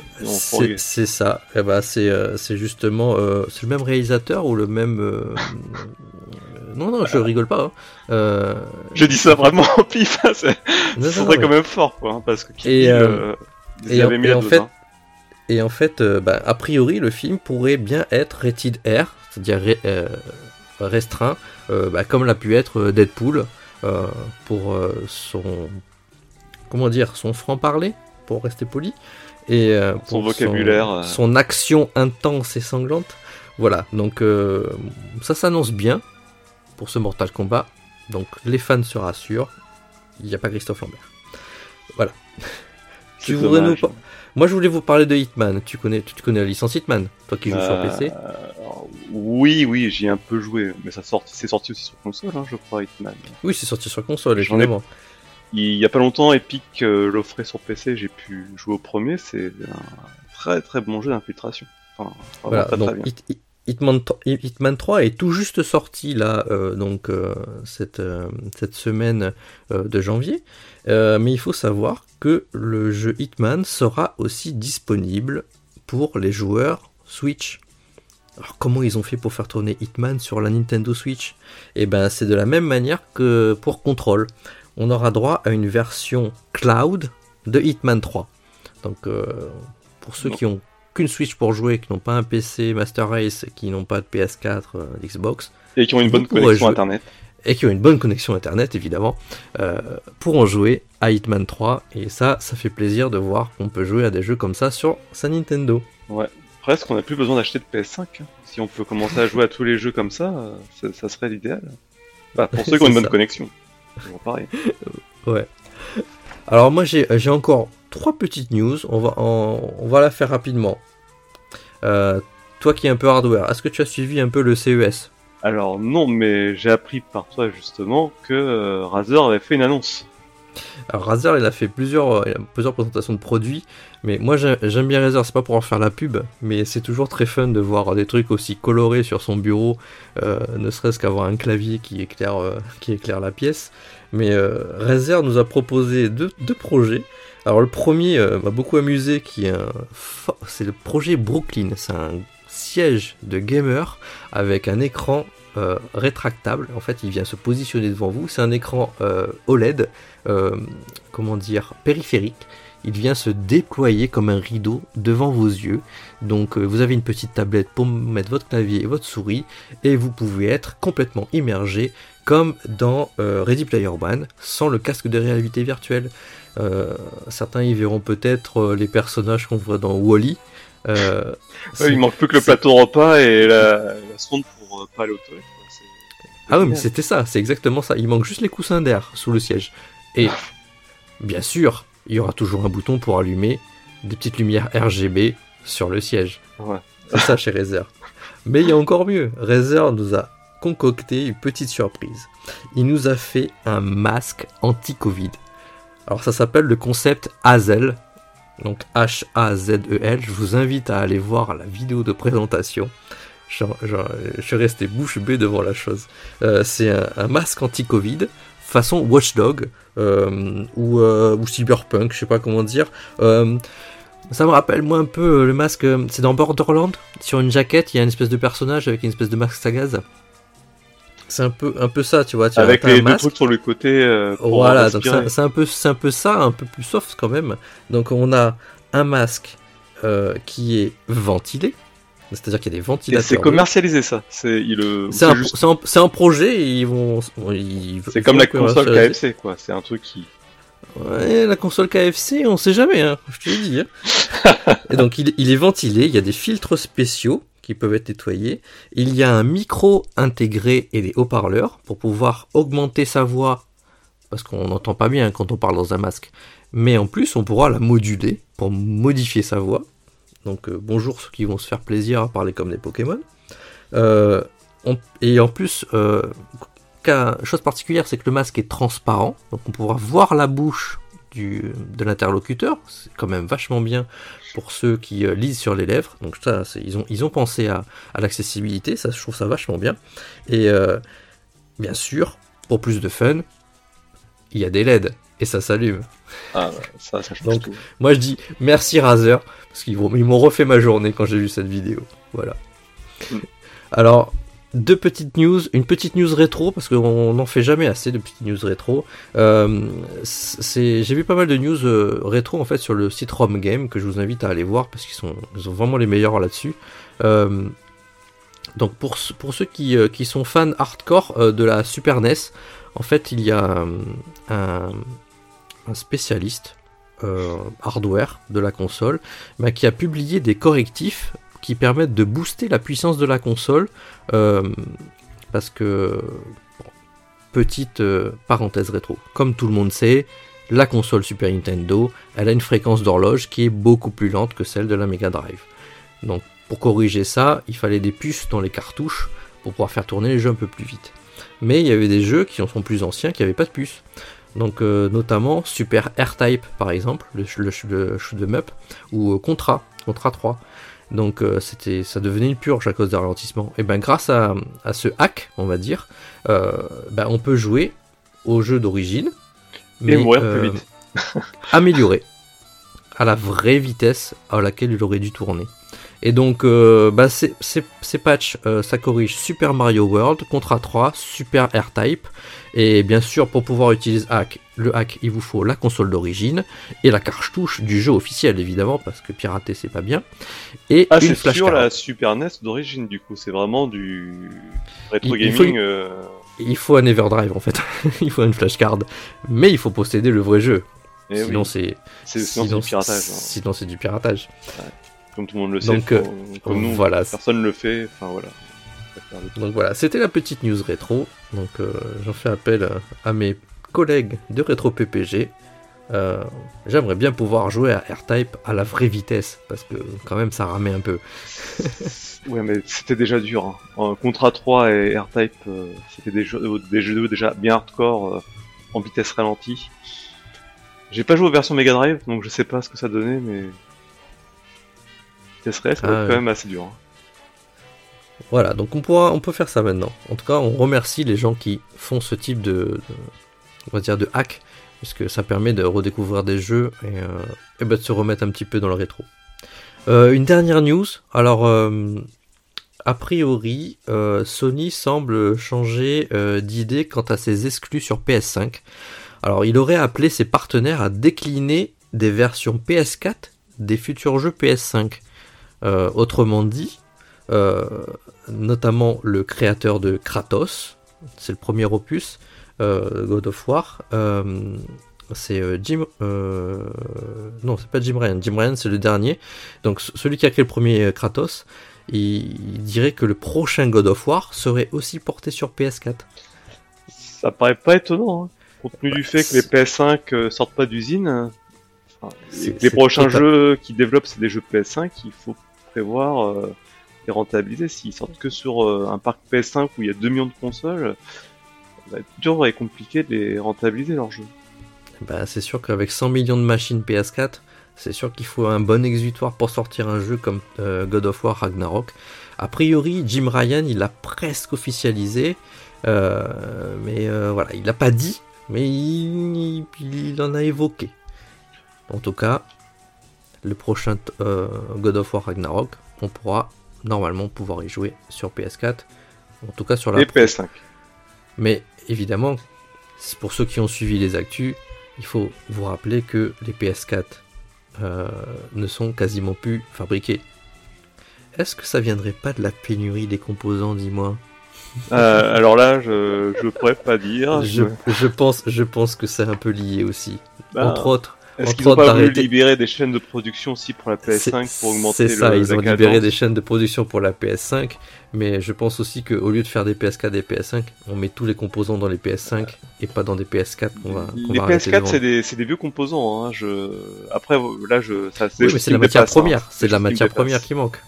C'est ça. Eh ben, c'est euh, c'est justement euh, c'est le même réalisateur ou le même. euh, Non, non, je rigole pas. hein. J'ai dit ça vraiment au pif. hein, c'est- serait mais- quand même fort, quoi, hein, parce que Kill Et, Bill, ils et en- avaient mis et en fait, hein. Et en fait, euh, bah, a priori, le film pourrait bien être rated R, c'est-à-dire ré- euh, restreint, euh, bah, comme l'a pu être Deadpool pour son comment dire son franc parler, pour rester poli, et euh, pour Son vocabulaire, euh. son action intense et sanglante. Voilà, donc ça s'annonce bien pour ce Mortal Kombat. Donc les fans se rassurent, il n'y a pas Christophe Lambert. Voilà. tu voudrais nous Moi je voulais vous parler de Hitman. Tu connais, tu connais la licence Hitman, toi qui joues sur Euh, PC. Oui, oui, j'y ai un peu joué, mais ça sort, c'est sorti aussi sur console, hein, je crois, Hitman. Oui, c'est sorti sur console, j'en ai- évidemment. Il y a pas longtemps, Epic euh, l'offrait sur PC, j'ai pu jouer au premier, c'est un très très bon jeu d'infiltration. Enfin, Voilà, très, donc très bien. Hit- Hitman, 3 Hitman 3 est tout juste sorti là, euh, donc euh, cette, euh, cette semaine de janvier. Mais il faut savoir que le jeu Hitman sera aussi disponible pour les joueurs Switch. Alors comment ils ont fait pour faire tourner Hitman sur la Nintendo Switch? Eh ben c'est de la même manière que pour Control. On aura droit à une version cloud de Hitman 3. Donc pour ceux qui ont qu'une Switch pour jouer, qui n'ont pas un PC Master Race, qui n'ont pas de PS4, euh, d'Xbox, Et qui ont une bonne connexion jouer. internet. et qui ont une bonne connexion internet évidemment, euh, pourront jouer à Hitman 3. Et ça, ça fait plaisir de voir qu'on peut jouer à des jeux comme ça sur sa Nintendo. Presque, on n'a plus besoin d'acheter de PS5. hein. Si on peut commencer à jouer à tous les jeux comme ça, euh, ça, ça serait l'idéal. Bah, pour ceux qui ont une bonne ça. connexion. Pareil. Ouais. Alors moi j'ai j'ai encore trois petites news, on va, en- on va la faire rapidement. Euh, toi qui es un peu hardware, est-ce que tu as suivi un peu le CES Alors non, mais j'ai appris par toi justement que euh, Razer avait fait une annonce. Alors Razer, il a fait plusieurs, euh, il a plusieurs présentations de produits, mais moi j'ai- j'aime bien Razer, c'est pas pour en faire la pub, mais c'est toujours très fun de voir des trucs aussi colorés sur son bureau, euh, ne serait-ce qu'avoir un clavier qui éclaire, euh, qui éclaire la pièce. Mais euh, Razer nous a proposé deux, projets. Alors le premier euh, m'a beaucoup amusé, qui est c'est le projet Brooklyn. C'est un, siège de gamer avec un écran euh, rétractable. En fait, il vient se positionner devant vous. C'est un écran OLED, comment dire, périphérique. Il vient se déployer comme un rideau devant vos yeux. Donc, vous avez une petite tablette pour mettre votre clavier et votre souris, et vous pouvez être complètement immergé comme dans Ready Player One, sans le casque de réalité virtuelle. certains y verront peut-être les personnages qu'on voit dans Wally. -E. il manque plus que le plateau repas et la, la sonde pour pas aller aux toilettes. Ah oui, mais c'était ça, c'est exactement ça. Il manque juste les coussins d'air sous le siège. Et bien sûr, il y aura toujours un bouton pour allumer des petites lumières RGB sur le siège. C'est ça chez Razer. Mais il y a encore mieux. Razer nous a concocté une petite surprise. Il nous a fait un masque anti-Covid. Alors ça s'appelle le concept Hazel. Donc H-A-Z-E-L. Je vous invite à aller voir la vidéo de présentation. Je suis resté bouche bée devant la chose. Euh, c'est un, masque anti-Covid façon Watchdog euh, ou, euh, ou, Cyberpunk, je sais pas comment dire. ça me rappelle moi un peu le masque, c'est dans Borderland. Sur une jaquette, il y a une espèce de personnage avec une espèce de masque à. C'est un peu, un peu ça, tu vois. Tu avec les deux trucs sur le côté. voilà, donc c'est un peu, c'est un peu ça, un peu plus soft quand même. Donc on a un masque qui est ventilé, c'est-à-dire qu'il y a des ventilateurs. C'est commercialisé ça. C'est un, projet ils vont. C'est comme la console KFC quoi. C'est un truc qui. Ouais, la console KFC, on sait jamais, hein, je te l'ai dit. Hein. et donc il, il, est ventilé, il y a des filtres spéciaux qui peuvent être nettoyés. Il y a un micro intégré et des haut-parleurs pour pouvoir augmenter sa voix, parce qu'on n'entend pas bien quand on parle dans un masque. Mais en plus, on pourra la moduler pour modifier sa voix donc euh, bonjour ceux qui vont se faire plaisir à parler comme des Pokémon. Euh, et en plus, euh, chose particulière, c'est que le masque est transparent, donc on pourra voir la bouche du, de l'interlocuteur. C'est quand même vachement bien pour ceux qui lisent sur les lèvres. Donc ça, ils ont, ils ont pensé à, à l'accessibilité, ça, je trouve ça vachement bien. Et bien sûr, pour plus de fun, il y a des LED et ça s'allume. Ah, ça, ça Donc, moi je dis merci Razer, parce qu'ils m'ont refait ma journée quand j'ai vu cette vidéo. Voilà. Mm. Alors, deux petites news, une petite news rétro, parce qu'on n'en fait jamais assez de petites news rétro. Euh, j'ai vu pas mal de news euh, rétro en fait sur le site ROM Game, que je vous invite à aller voir, parce qu'ils sont, vraiment les meilleurs là-dessus. Euh, donc pour, pour ceux qui, qui sont fans hardcore de la Super NES, en fait il y a un, spécialiste hardware de la console bah, qui a publié des correctifs qui permettent de booster la puissance de la console euh, parce que petite euh, parenthèse rétro comme tout le monde sait la console Super Nintendo elle a une fréquence d'horloge qui est beaucoup plus lente que celle de la Mega Drive. Donc pour corriger ça il fallait des puces dans les cartouches pour pouvoir faire tourner les jeux un peu plus vite. Mais il y avait des jeux qui en sont plus anciens qui n'avaient pas de puces. Donc euh, notamment Super R-Type par exemple, le, shoot de up, ou Contra, Contra 3. Donc euh, c'était, ça devenait une purge à cause des ralentissements. Et ben grâce à, ce hack, on va dire, ben, on peut jouer au jeu d'origine, mais mourir plus vite. amélioré à la vraie vitesse à laquelle il aurait dû tourner. Et donc, euh, bah, ces, patchs, euh, ça corrige Super Mario World, Contra 3, Super R-Type. Et bien sûr, pour pouvoir utiliser hack, le hack, il vous faut la console d'origine et la cartouche du jeu officiel, évidemment, parce que pirater, c'est pas bien. Et ah, c'est sur la Super NES d'origine, du coup. C'est vraiment du rétro gaming. Il faut, euh. il faut un Everdrive, en fait. il faut une flashcard. Mais il faut posséder le vrai jeu. Eh sinon, c'est du piratage. Hein. Sinon, c'est du piratage. Ouais comme tout le monde le sait. Donc, euh, nous, voilà. personne le fait. Enfin voilà. Donc voilà, c'était la petite news rétro. Donc euh, j'en fais appel à, mes collègues de rétro PPG. Euh, j'aimerais bien pouvoir jouer à R-Type à la vraie vitesse parce que quand même ça ramait un peu. ouais, mais c'était déjà dur. Hein. Contra 3 et R-Type, c'était des jeux, des jeux déjà bien hardcore en vitesse ralentie. J'ai pas joué aux versions Mega Drive donc je sais pas ce que ça donnait, mais ça serait, ah quand même assez dur. Hein. Voilà, donc on, pourra, on peut faire ça maintenant. En tout cas, on remercie les gens qui font ce type de, on va dire de hack, puisque ça permet de redécouvrir des jeux et, euh, ben, de se remettre un petit peu dans le rétro. Euh, une dernière news, alors euh, a priori, Sony semble changer d'idée quant à ses exclus sur PS5. Alors, il aurait appelé ses partenaires à décliner des versions PS4 des futurs jeux PS5. Euh, autrement dit, notamment le créateur de Kratos, c'est le premier opus, God of War, c'est Jim. non, c'est pas Jim Ryan. Jim Ryan, c'est le dernier. Donc, celui qui a créé le premier Kratos il dirait que le prochain God of War serait aussi porté sur PS4. Ça paraît pas étonnant, hein. compte tenu du fait que les PS5 euh, sortent pas d'usine. les prochains jeux qui développent c'est des jeux PS5, il faut prévoir euh, les rentabiliser. S'ils sortent que sur euh, un parc PS5 où il y a 2 millions de consoles, va être dur et compliqué de les rentabiliser leurs jeux. Bah, c'est sûr qu'avec 100 millions de machines PS4, c'est sûr qu'il faut un bon exutoire pour sortir un jeu comme euh, God of War Ragnarok. A priori, Jim Ryan, il l'a presque officialisé, euh, mais euh, voilà, il l'a pas dit, mais il, en a évoqué. En tout cas, le prochain God of War Ragnarok, on pourra normalement pouvoir y jouer sur PS4, en tout cas sur la Et PS5. Mais évidemment, pour ceux qui ont suivi les actus, il faut vous rappeler que les PS4 euh, ne sont quasiment plus fabriqués. Est-ce que ça viendrait pas de la pénurie des composants, dis-moi? Euh, Alors là, je ne pourrais pas dire. Je, pense, je pense que c'est un peu lié aussi. Bah, Entre autres, est-ce qu'ils n'ont pas voulu libérer des chaînes de production aussi pour la PS5 pour augmenter C'est ça, ils ont libéré des chaînes de production pour la PS5, mais je pense aussi qu'au lieu de faire des PS4 et des PS5, on met tous les composants dans les PS5 et pas dans des PS4 qu'on va. les PS4, c'est des, des, vieux composants. Hein. Je... Après, là, je. Ça, oui, mais c'est la matière première. C'est de la matière première qui manque.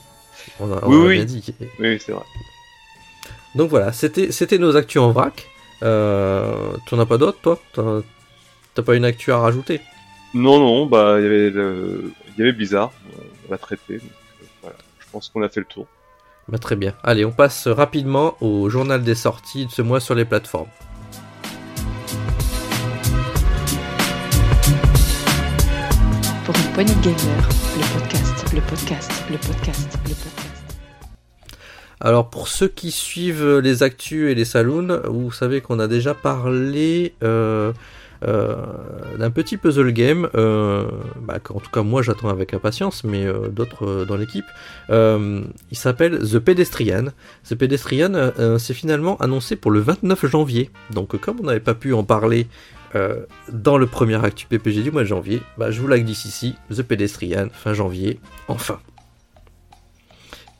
On a, oui, oui. dit. Oui, c'est vrai. Donc voilà, c'était nos actus en vrac. Euh, tu n'en as pas d'autres, toi? T'as pas une actu à rajouter? Non, non, bah il y avait il y avait Blizzard, on l'a traité. Euh, je pense qu'on a fait le tour. Bah, très bien. Allez, on passe rapidement au journal des sorties de ce mois sur les plateformes. Pour une poignée de gamer, le podcast, le podcast, le podcast, le podcast. Alors pour ceux qui suivent les actus et les saloons, vous savez qu'on a déjà parlé euh, euh, d'un petit puzzle game, euh, bah, en tout cas moi j'attends avec impatience, mais euh, d'autres dans l'équipe. il s'appelle The Pedestrian. The Pedestrian, c'est finalement annoncé pour le 29 janvier. Donc comme on n'avait pas pu en parler dans le premier actu PPG du mois de janvier, bah, je vous la glisse ici, The Pedestrian, fin janvier, enfin.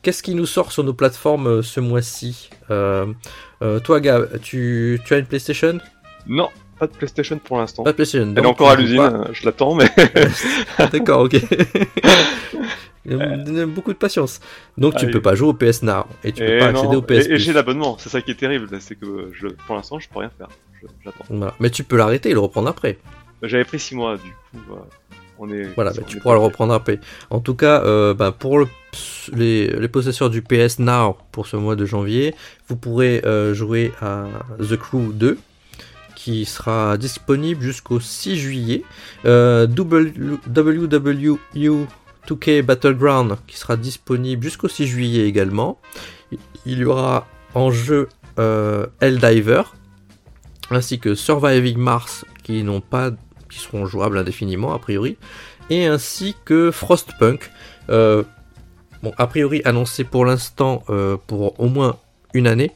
Qu'est-ce qui nous sort sur nos plateformes ce mois-ci? Toi, Gab, tu, tu as une PlayStation? Non, pas de PlayStation pour l'instant. Pas de PlayStation. Elle est encore à l'usine, je l'attends, mais. D'accord, ok. beaucoup de patience. Donc tu ne peux pas jouer au PS Now et tu peux pas accéder au PS Et, j'ai l'abonnement, c'est ça qui est terrible, c'est que je, pour l'instant je peux rien faire. J'attends. Mais tu peux l'arrêter et le reprendre après. J'avais pris 6 mois, du coup. On est, voilà, bah, tu pourras le reprendre après. En tout cas, euh, bah, pour les, les, possesseurs du PS Now pour ce mois de janvier, vous pourrez euh, jouer à The Crew 2, qui sera disponible jusqu'au 6 juillet. Euh, WWU 2K Battleground qui sera disponible jusqu'au 6 juillet également. Il y aura en jeu euh, Helldiver ainsi que Surviving Mars qui n'ont pas qui seront jouables indéfiniment a priori et ainsi que Frostpunk euh, bon a priori annoncé pour l'instant euh, pour au moins une année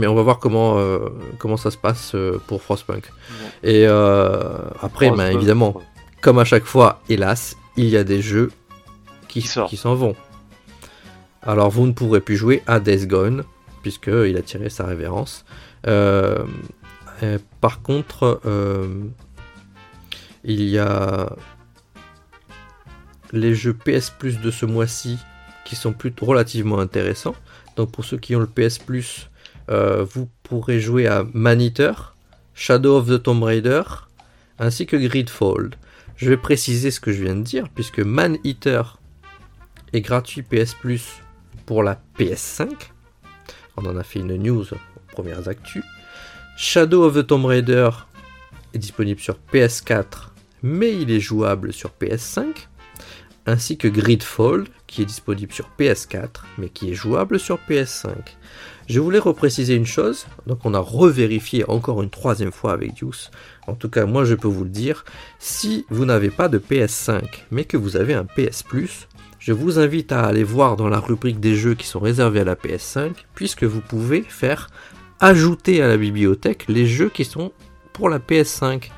mais on va voir comment, euh, comment ça se passe euh, pour Frostpunk. Et euh, après, ben, évidemment, comme à chaque fois, hélas, il y a des jeux qui, qui s'en vont. Alors vous ne pourrez plus jouer à Death Gone, puisqu'il a tiré sa révérence. par contre, il y a les jeux PS Plus de ce mois-ci qui sont plutôt relativement intéressants. Donc pour ceux qui ont le PS Plus, euh, vous pourrez jouer à Maneater, Shadow of the Tomb Raider, ainsi que Gridfall. Je vais préciser ce que je viens de dire, puisque Maneater est gratuit PS Plus pour la PS5. On en a fait une news aux premières actus. Shadow of the Tomb Raider est disponible sur PS4, mais il est jouable sur PS5. Ainsi que Gridfall, qui est disponible sur PS4, mais qui est jouable sur PS5. Je voulais repréciser une chose, donc on a revérifié encore une troisième fois avec Deuce. En tout cas, moi je peux vous le dire, si vous n'avez pas de PS5, mais que vous avez un PS je vous invite à aller voir dans la rubrique des jeux qui sont réservés à la PS5, puisque vous pouvez faire ajouter à la bibliothèque les jeux qui sont pour la PS5.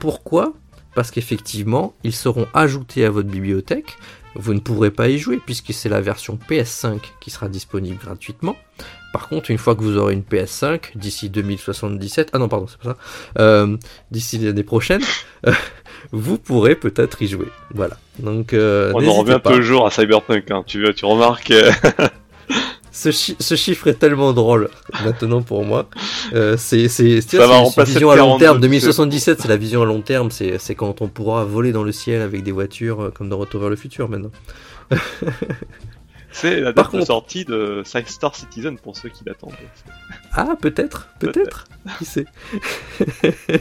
Pourquoi? Parce qu'effectivement, ils seront ajoutés à votre bibliothèque. Vous ne pourrez pas y jouer puisque c'est la version PS5 qui sera disponible gratuitement. Par contre, une fois que vous aurez une PS5, d'ici 2077, ah non, pardon, c'est pas ça, euh, d'ici l'année prochaine, euh, vous pourrez peut-être y jouer. Voilà. Donc, euh, On en revient pas. toujours à Cyberpunk, hein. tu, tu remarques. Ce, chi- ce chiffre est tellement drôle maintenant pour moi. Euh, c'est remplacer vision à long 42, terme. tu sais. 2077, c'est la vision à long terme. C'est quand on pourra voler dans le ciel avec des voitures euh, comme dans Retour vers le futur maintenant. C'est la date de contre- sortie de Star Citizen pour ceux qui l'attendent. Ah, peut-être, peut-être. Qui sait?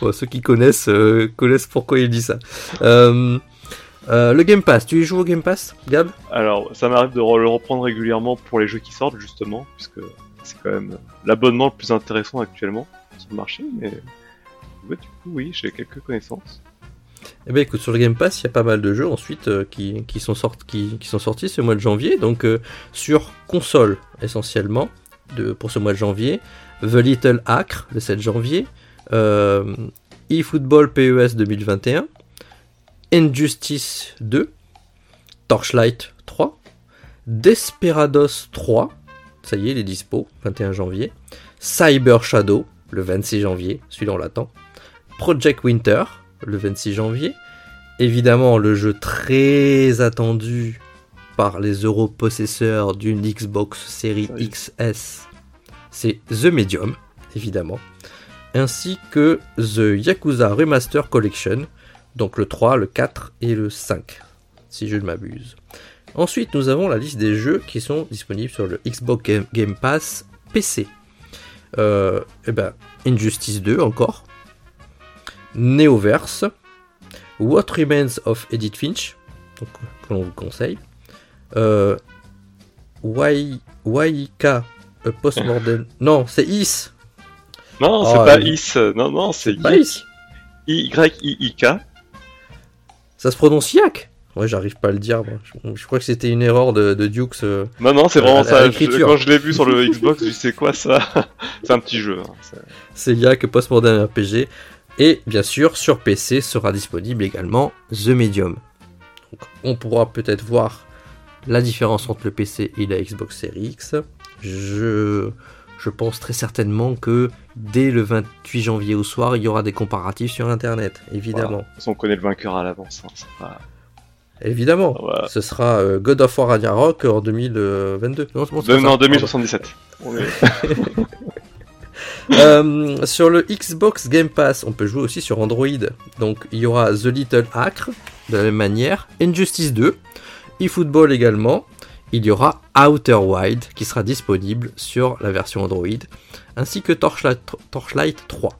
Bon, Ceux qui connaissent euh, connaissent pourquoi il dit ça. Euh, euh, le Game Pass, tu y joues au Game Pass, Gab? Alors, ça m'arrive de le reprendre régulièrement pour les jeux qui sortent, justement, puisque c'est quand même l'abonnement le plus intéressant actuellement sur le marché, mais ouais, du coup, oui, j'ai quelques connaissances. Eh ben écoute, sur le Game Pass, il y a pas mal de jeux ensuite euh, qui, qui, sont sorti- qui, qui sont sortis ce mois de janvier. Donc euh, sur console essentiellement, de, pour ce mois de janvier, The Little Acre le 7 janvier, eFootball PES 2021, Injustice 2, Torchlight 3, Desperados 3, ça y est, il est dispo, 21 janvier, Cyber Shadow le 26 janvier, celui-là on l'attend, Project Winter le 26 janvier. Évidemment, le jeu très attendu par les europossesseurs d'une Xbox Series Oui. XS, c'est The Medium, évidemment, ainsi que The Yakuza Remaster Collection, donc le 3, le 4 et le 5, si je ne m'abuse. Ensuite, nous avons la liste des jeux qui sont disponibles sur le Xbox Game, Pass PC. Euh, eh ben, Injustice 2 encore, Neoverse, What Remains of Edith Finch, donc, que l'on vous conseille, euh, A Postmodern. non, c'est Is. Non, Oh, c'est pas oui. Is, non, non, c'est Pas. Y-I-I-K. Ça se prononce Yak? Ouais, j'arrive pas à le dire. moi. Je, je crois que c'était une erreur de, de Dukes. euh. Non, non, c'est vraiment à ça. Je- Quand je l'ai vu sur le Xbox, je c'est quoi ça? C'est un petit jeu. hein, c'est- C'est Yak Postmodern RPG. Et bien sûr, sur PC sera disponible également The Medium. Donc, on pourra peut-être voir la différence entre le PC et la Xbox Series X. Je, je pense très certainement que dès le 28 janvier au soir, il y aura des comparatifs sur Internet, évidemment. Voilà. De toute façon, on connaît le vainqueur à l'avance. hein, pas- Évidemment. Voilà. Ce sera euh, God of War Ragnarok en 2022. Non, bon, De- non, 2077. On est- Euh, sur le Xbox Game Pass, on peut jouer aussi sur Android. Donc il y aura The Little Acre de la même manière, Injustice 2, eFootball également. Il y aura Outer Wild qui sera disponible sur la version Android, ainsi que Torchlight, Torchlight 3.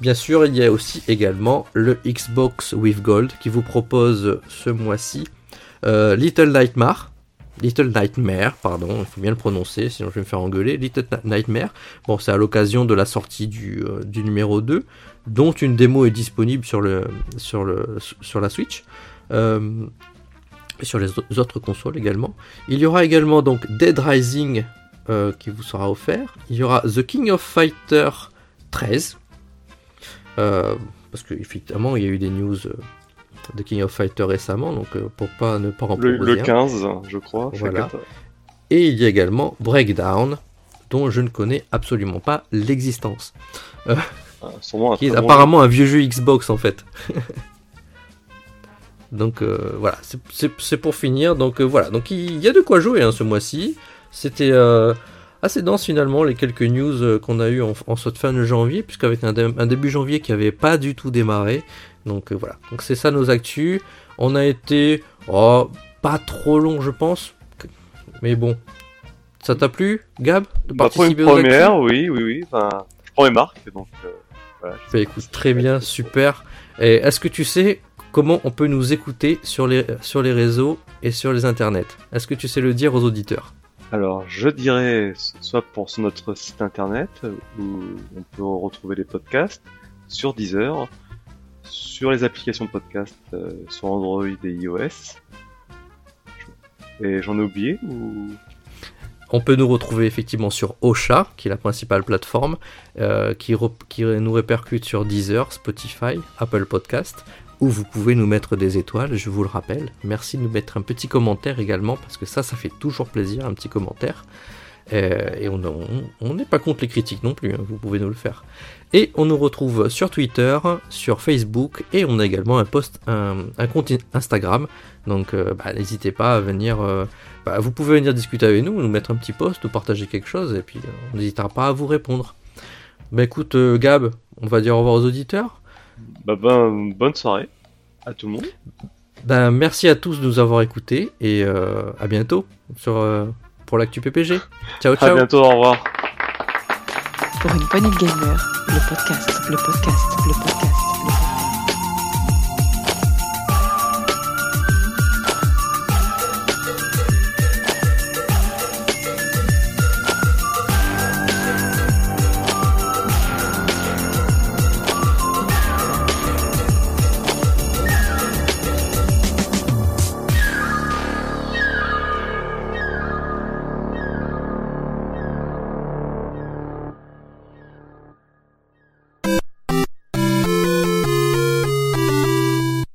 Bien sûr, il y a aussi également le Xbox with Gold qui vous propose ce mois-ci euh, Little Nightmare. Little Nightmare, pardon, il faut bien le prononcer, sinon je vais me faire engueuler. Little Nightmare, Bon, c'est à l'occasion de la sortie du, euh, numéro 2, dont une démo est disponible sur, sur la Switch, euh, et sur les au- autres consoles également. Il y aura également donc Dead Rising euh, qui vous sera offert. Il y aura The King of Fighter 13, euh, parce qu'effectivement il y a eu des news euh, de King of Fighter récemment, donc euh, pour pas ne pas en le, proposer le un. 15, je crois. Voilà. 14. Et il y a également Breakdown, dont je ne connais absolument pas l'existence. Ah, Qui est apparemment un vieux jeu Xbox en fait. donc euh, voilà, c'est- pour finir. Donc euh, voilà, donc il y a de quoi jouer hein, ce mois-ci. C'était euh, assez dense finalement les quelques news qu'on a eu en, en cette fin de janvier, puisqu'avec un, dé- un début janvier qui avait pas du tout démarré. Donc voilà, donc c'est ça nos actus. On a été oh, pas trop long je pense, mais bon. Ça t'a plu, Gab, de Bah, pour une participer aux première, oui, oui, oui. Enfin, je prends mes marques, donc. Bah, écoute, très bien, super. Et est-ce que tu sais comment on peut nous écouter sur les, sur les réseaux et sur les internets. Est-ce que tu sais le dire aux auditeurs? Alors, je dirais soit pour notre site internet où on peut retrouver les podcasts, sur Deezer, sur les applications de podcast euh, sur Android et iOS. Et j'en ai oublié ou? On peut nous retrouver effectivement sur Ocha, qui est la principale plateforme, euh, qui, qui, nous répercute sur Deezer, Spotify, Apple Podcast, où vous pouvez nous mettre des étoiles, je vous le rappelle. Merci de nous mettre un petit commentaire également, parce que ça, ça fait toujours plaisir, un petit commentaire. Euh, et on n'est pas contre les critiques non plus, hein, vous pouvez nous le faire. Et on nous retrouve sur Twitter, sur Facebook, et on a également un post, un, compte Instagram. Donc euh, bah, n'hésitez pas à venir. Euh, bah, vous pouvez venir discuter avec nous, nous mettre un petit post, nous partager quelque chose, et puis on n'hésitera pas à vous répondre. Bah écoute, Gab, on va dire au revoir aux auditeurs. Bah ben, bonne soirée à tout le monde. Ben, merci à tous de nous avoir écoutés et à bientôt sur pour l'actu PPG. Ciao, ciao. À bientôt, au revoir. Pour une poignée de gamer, le podcast, le podcast, le podcast.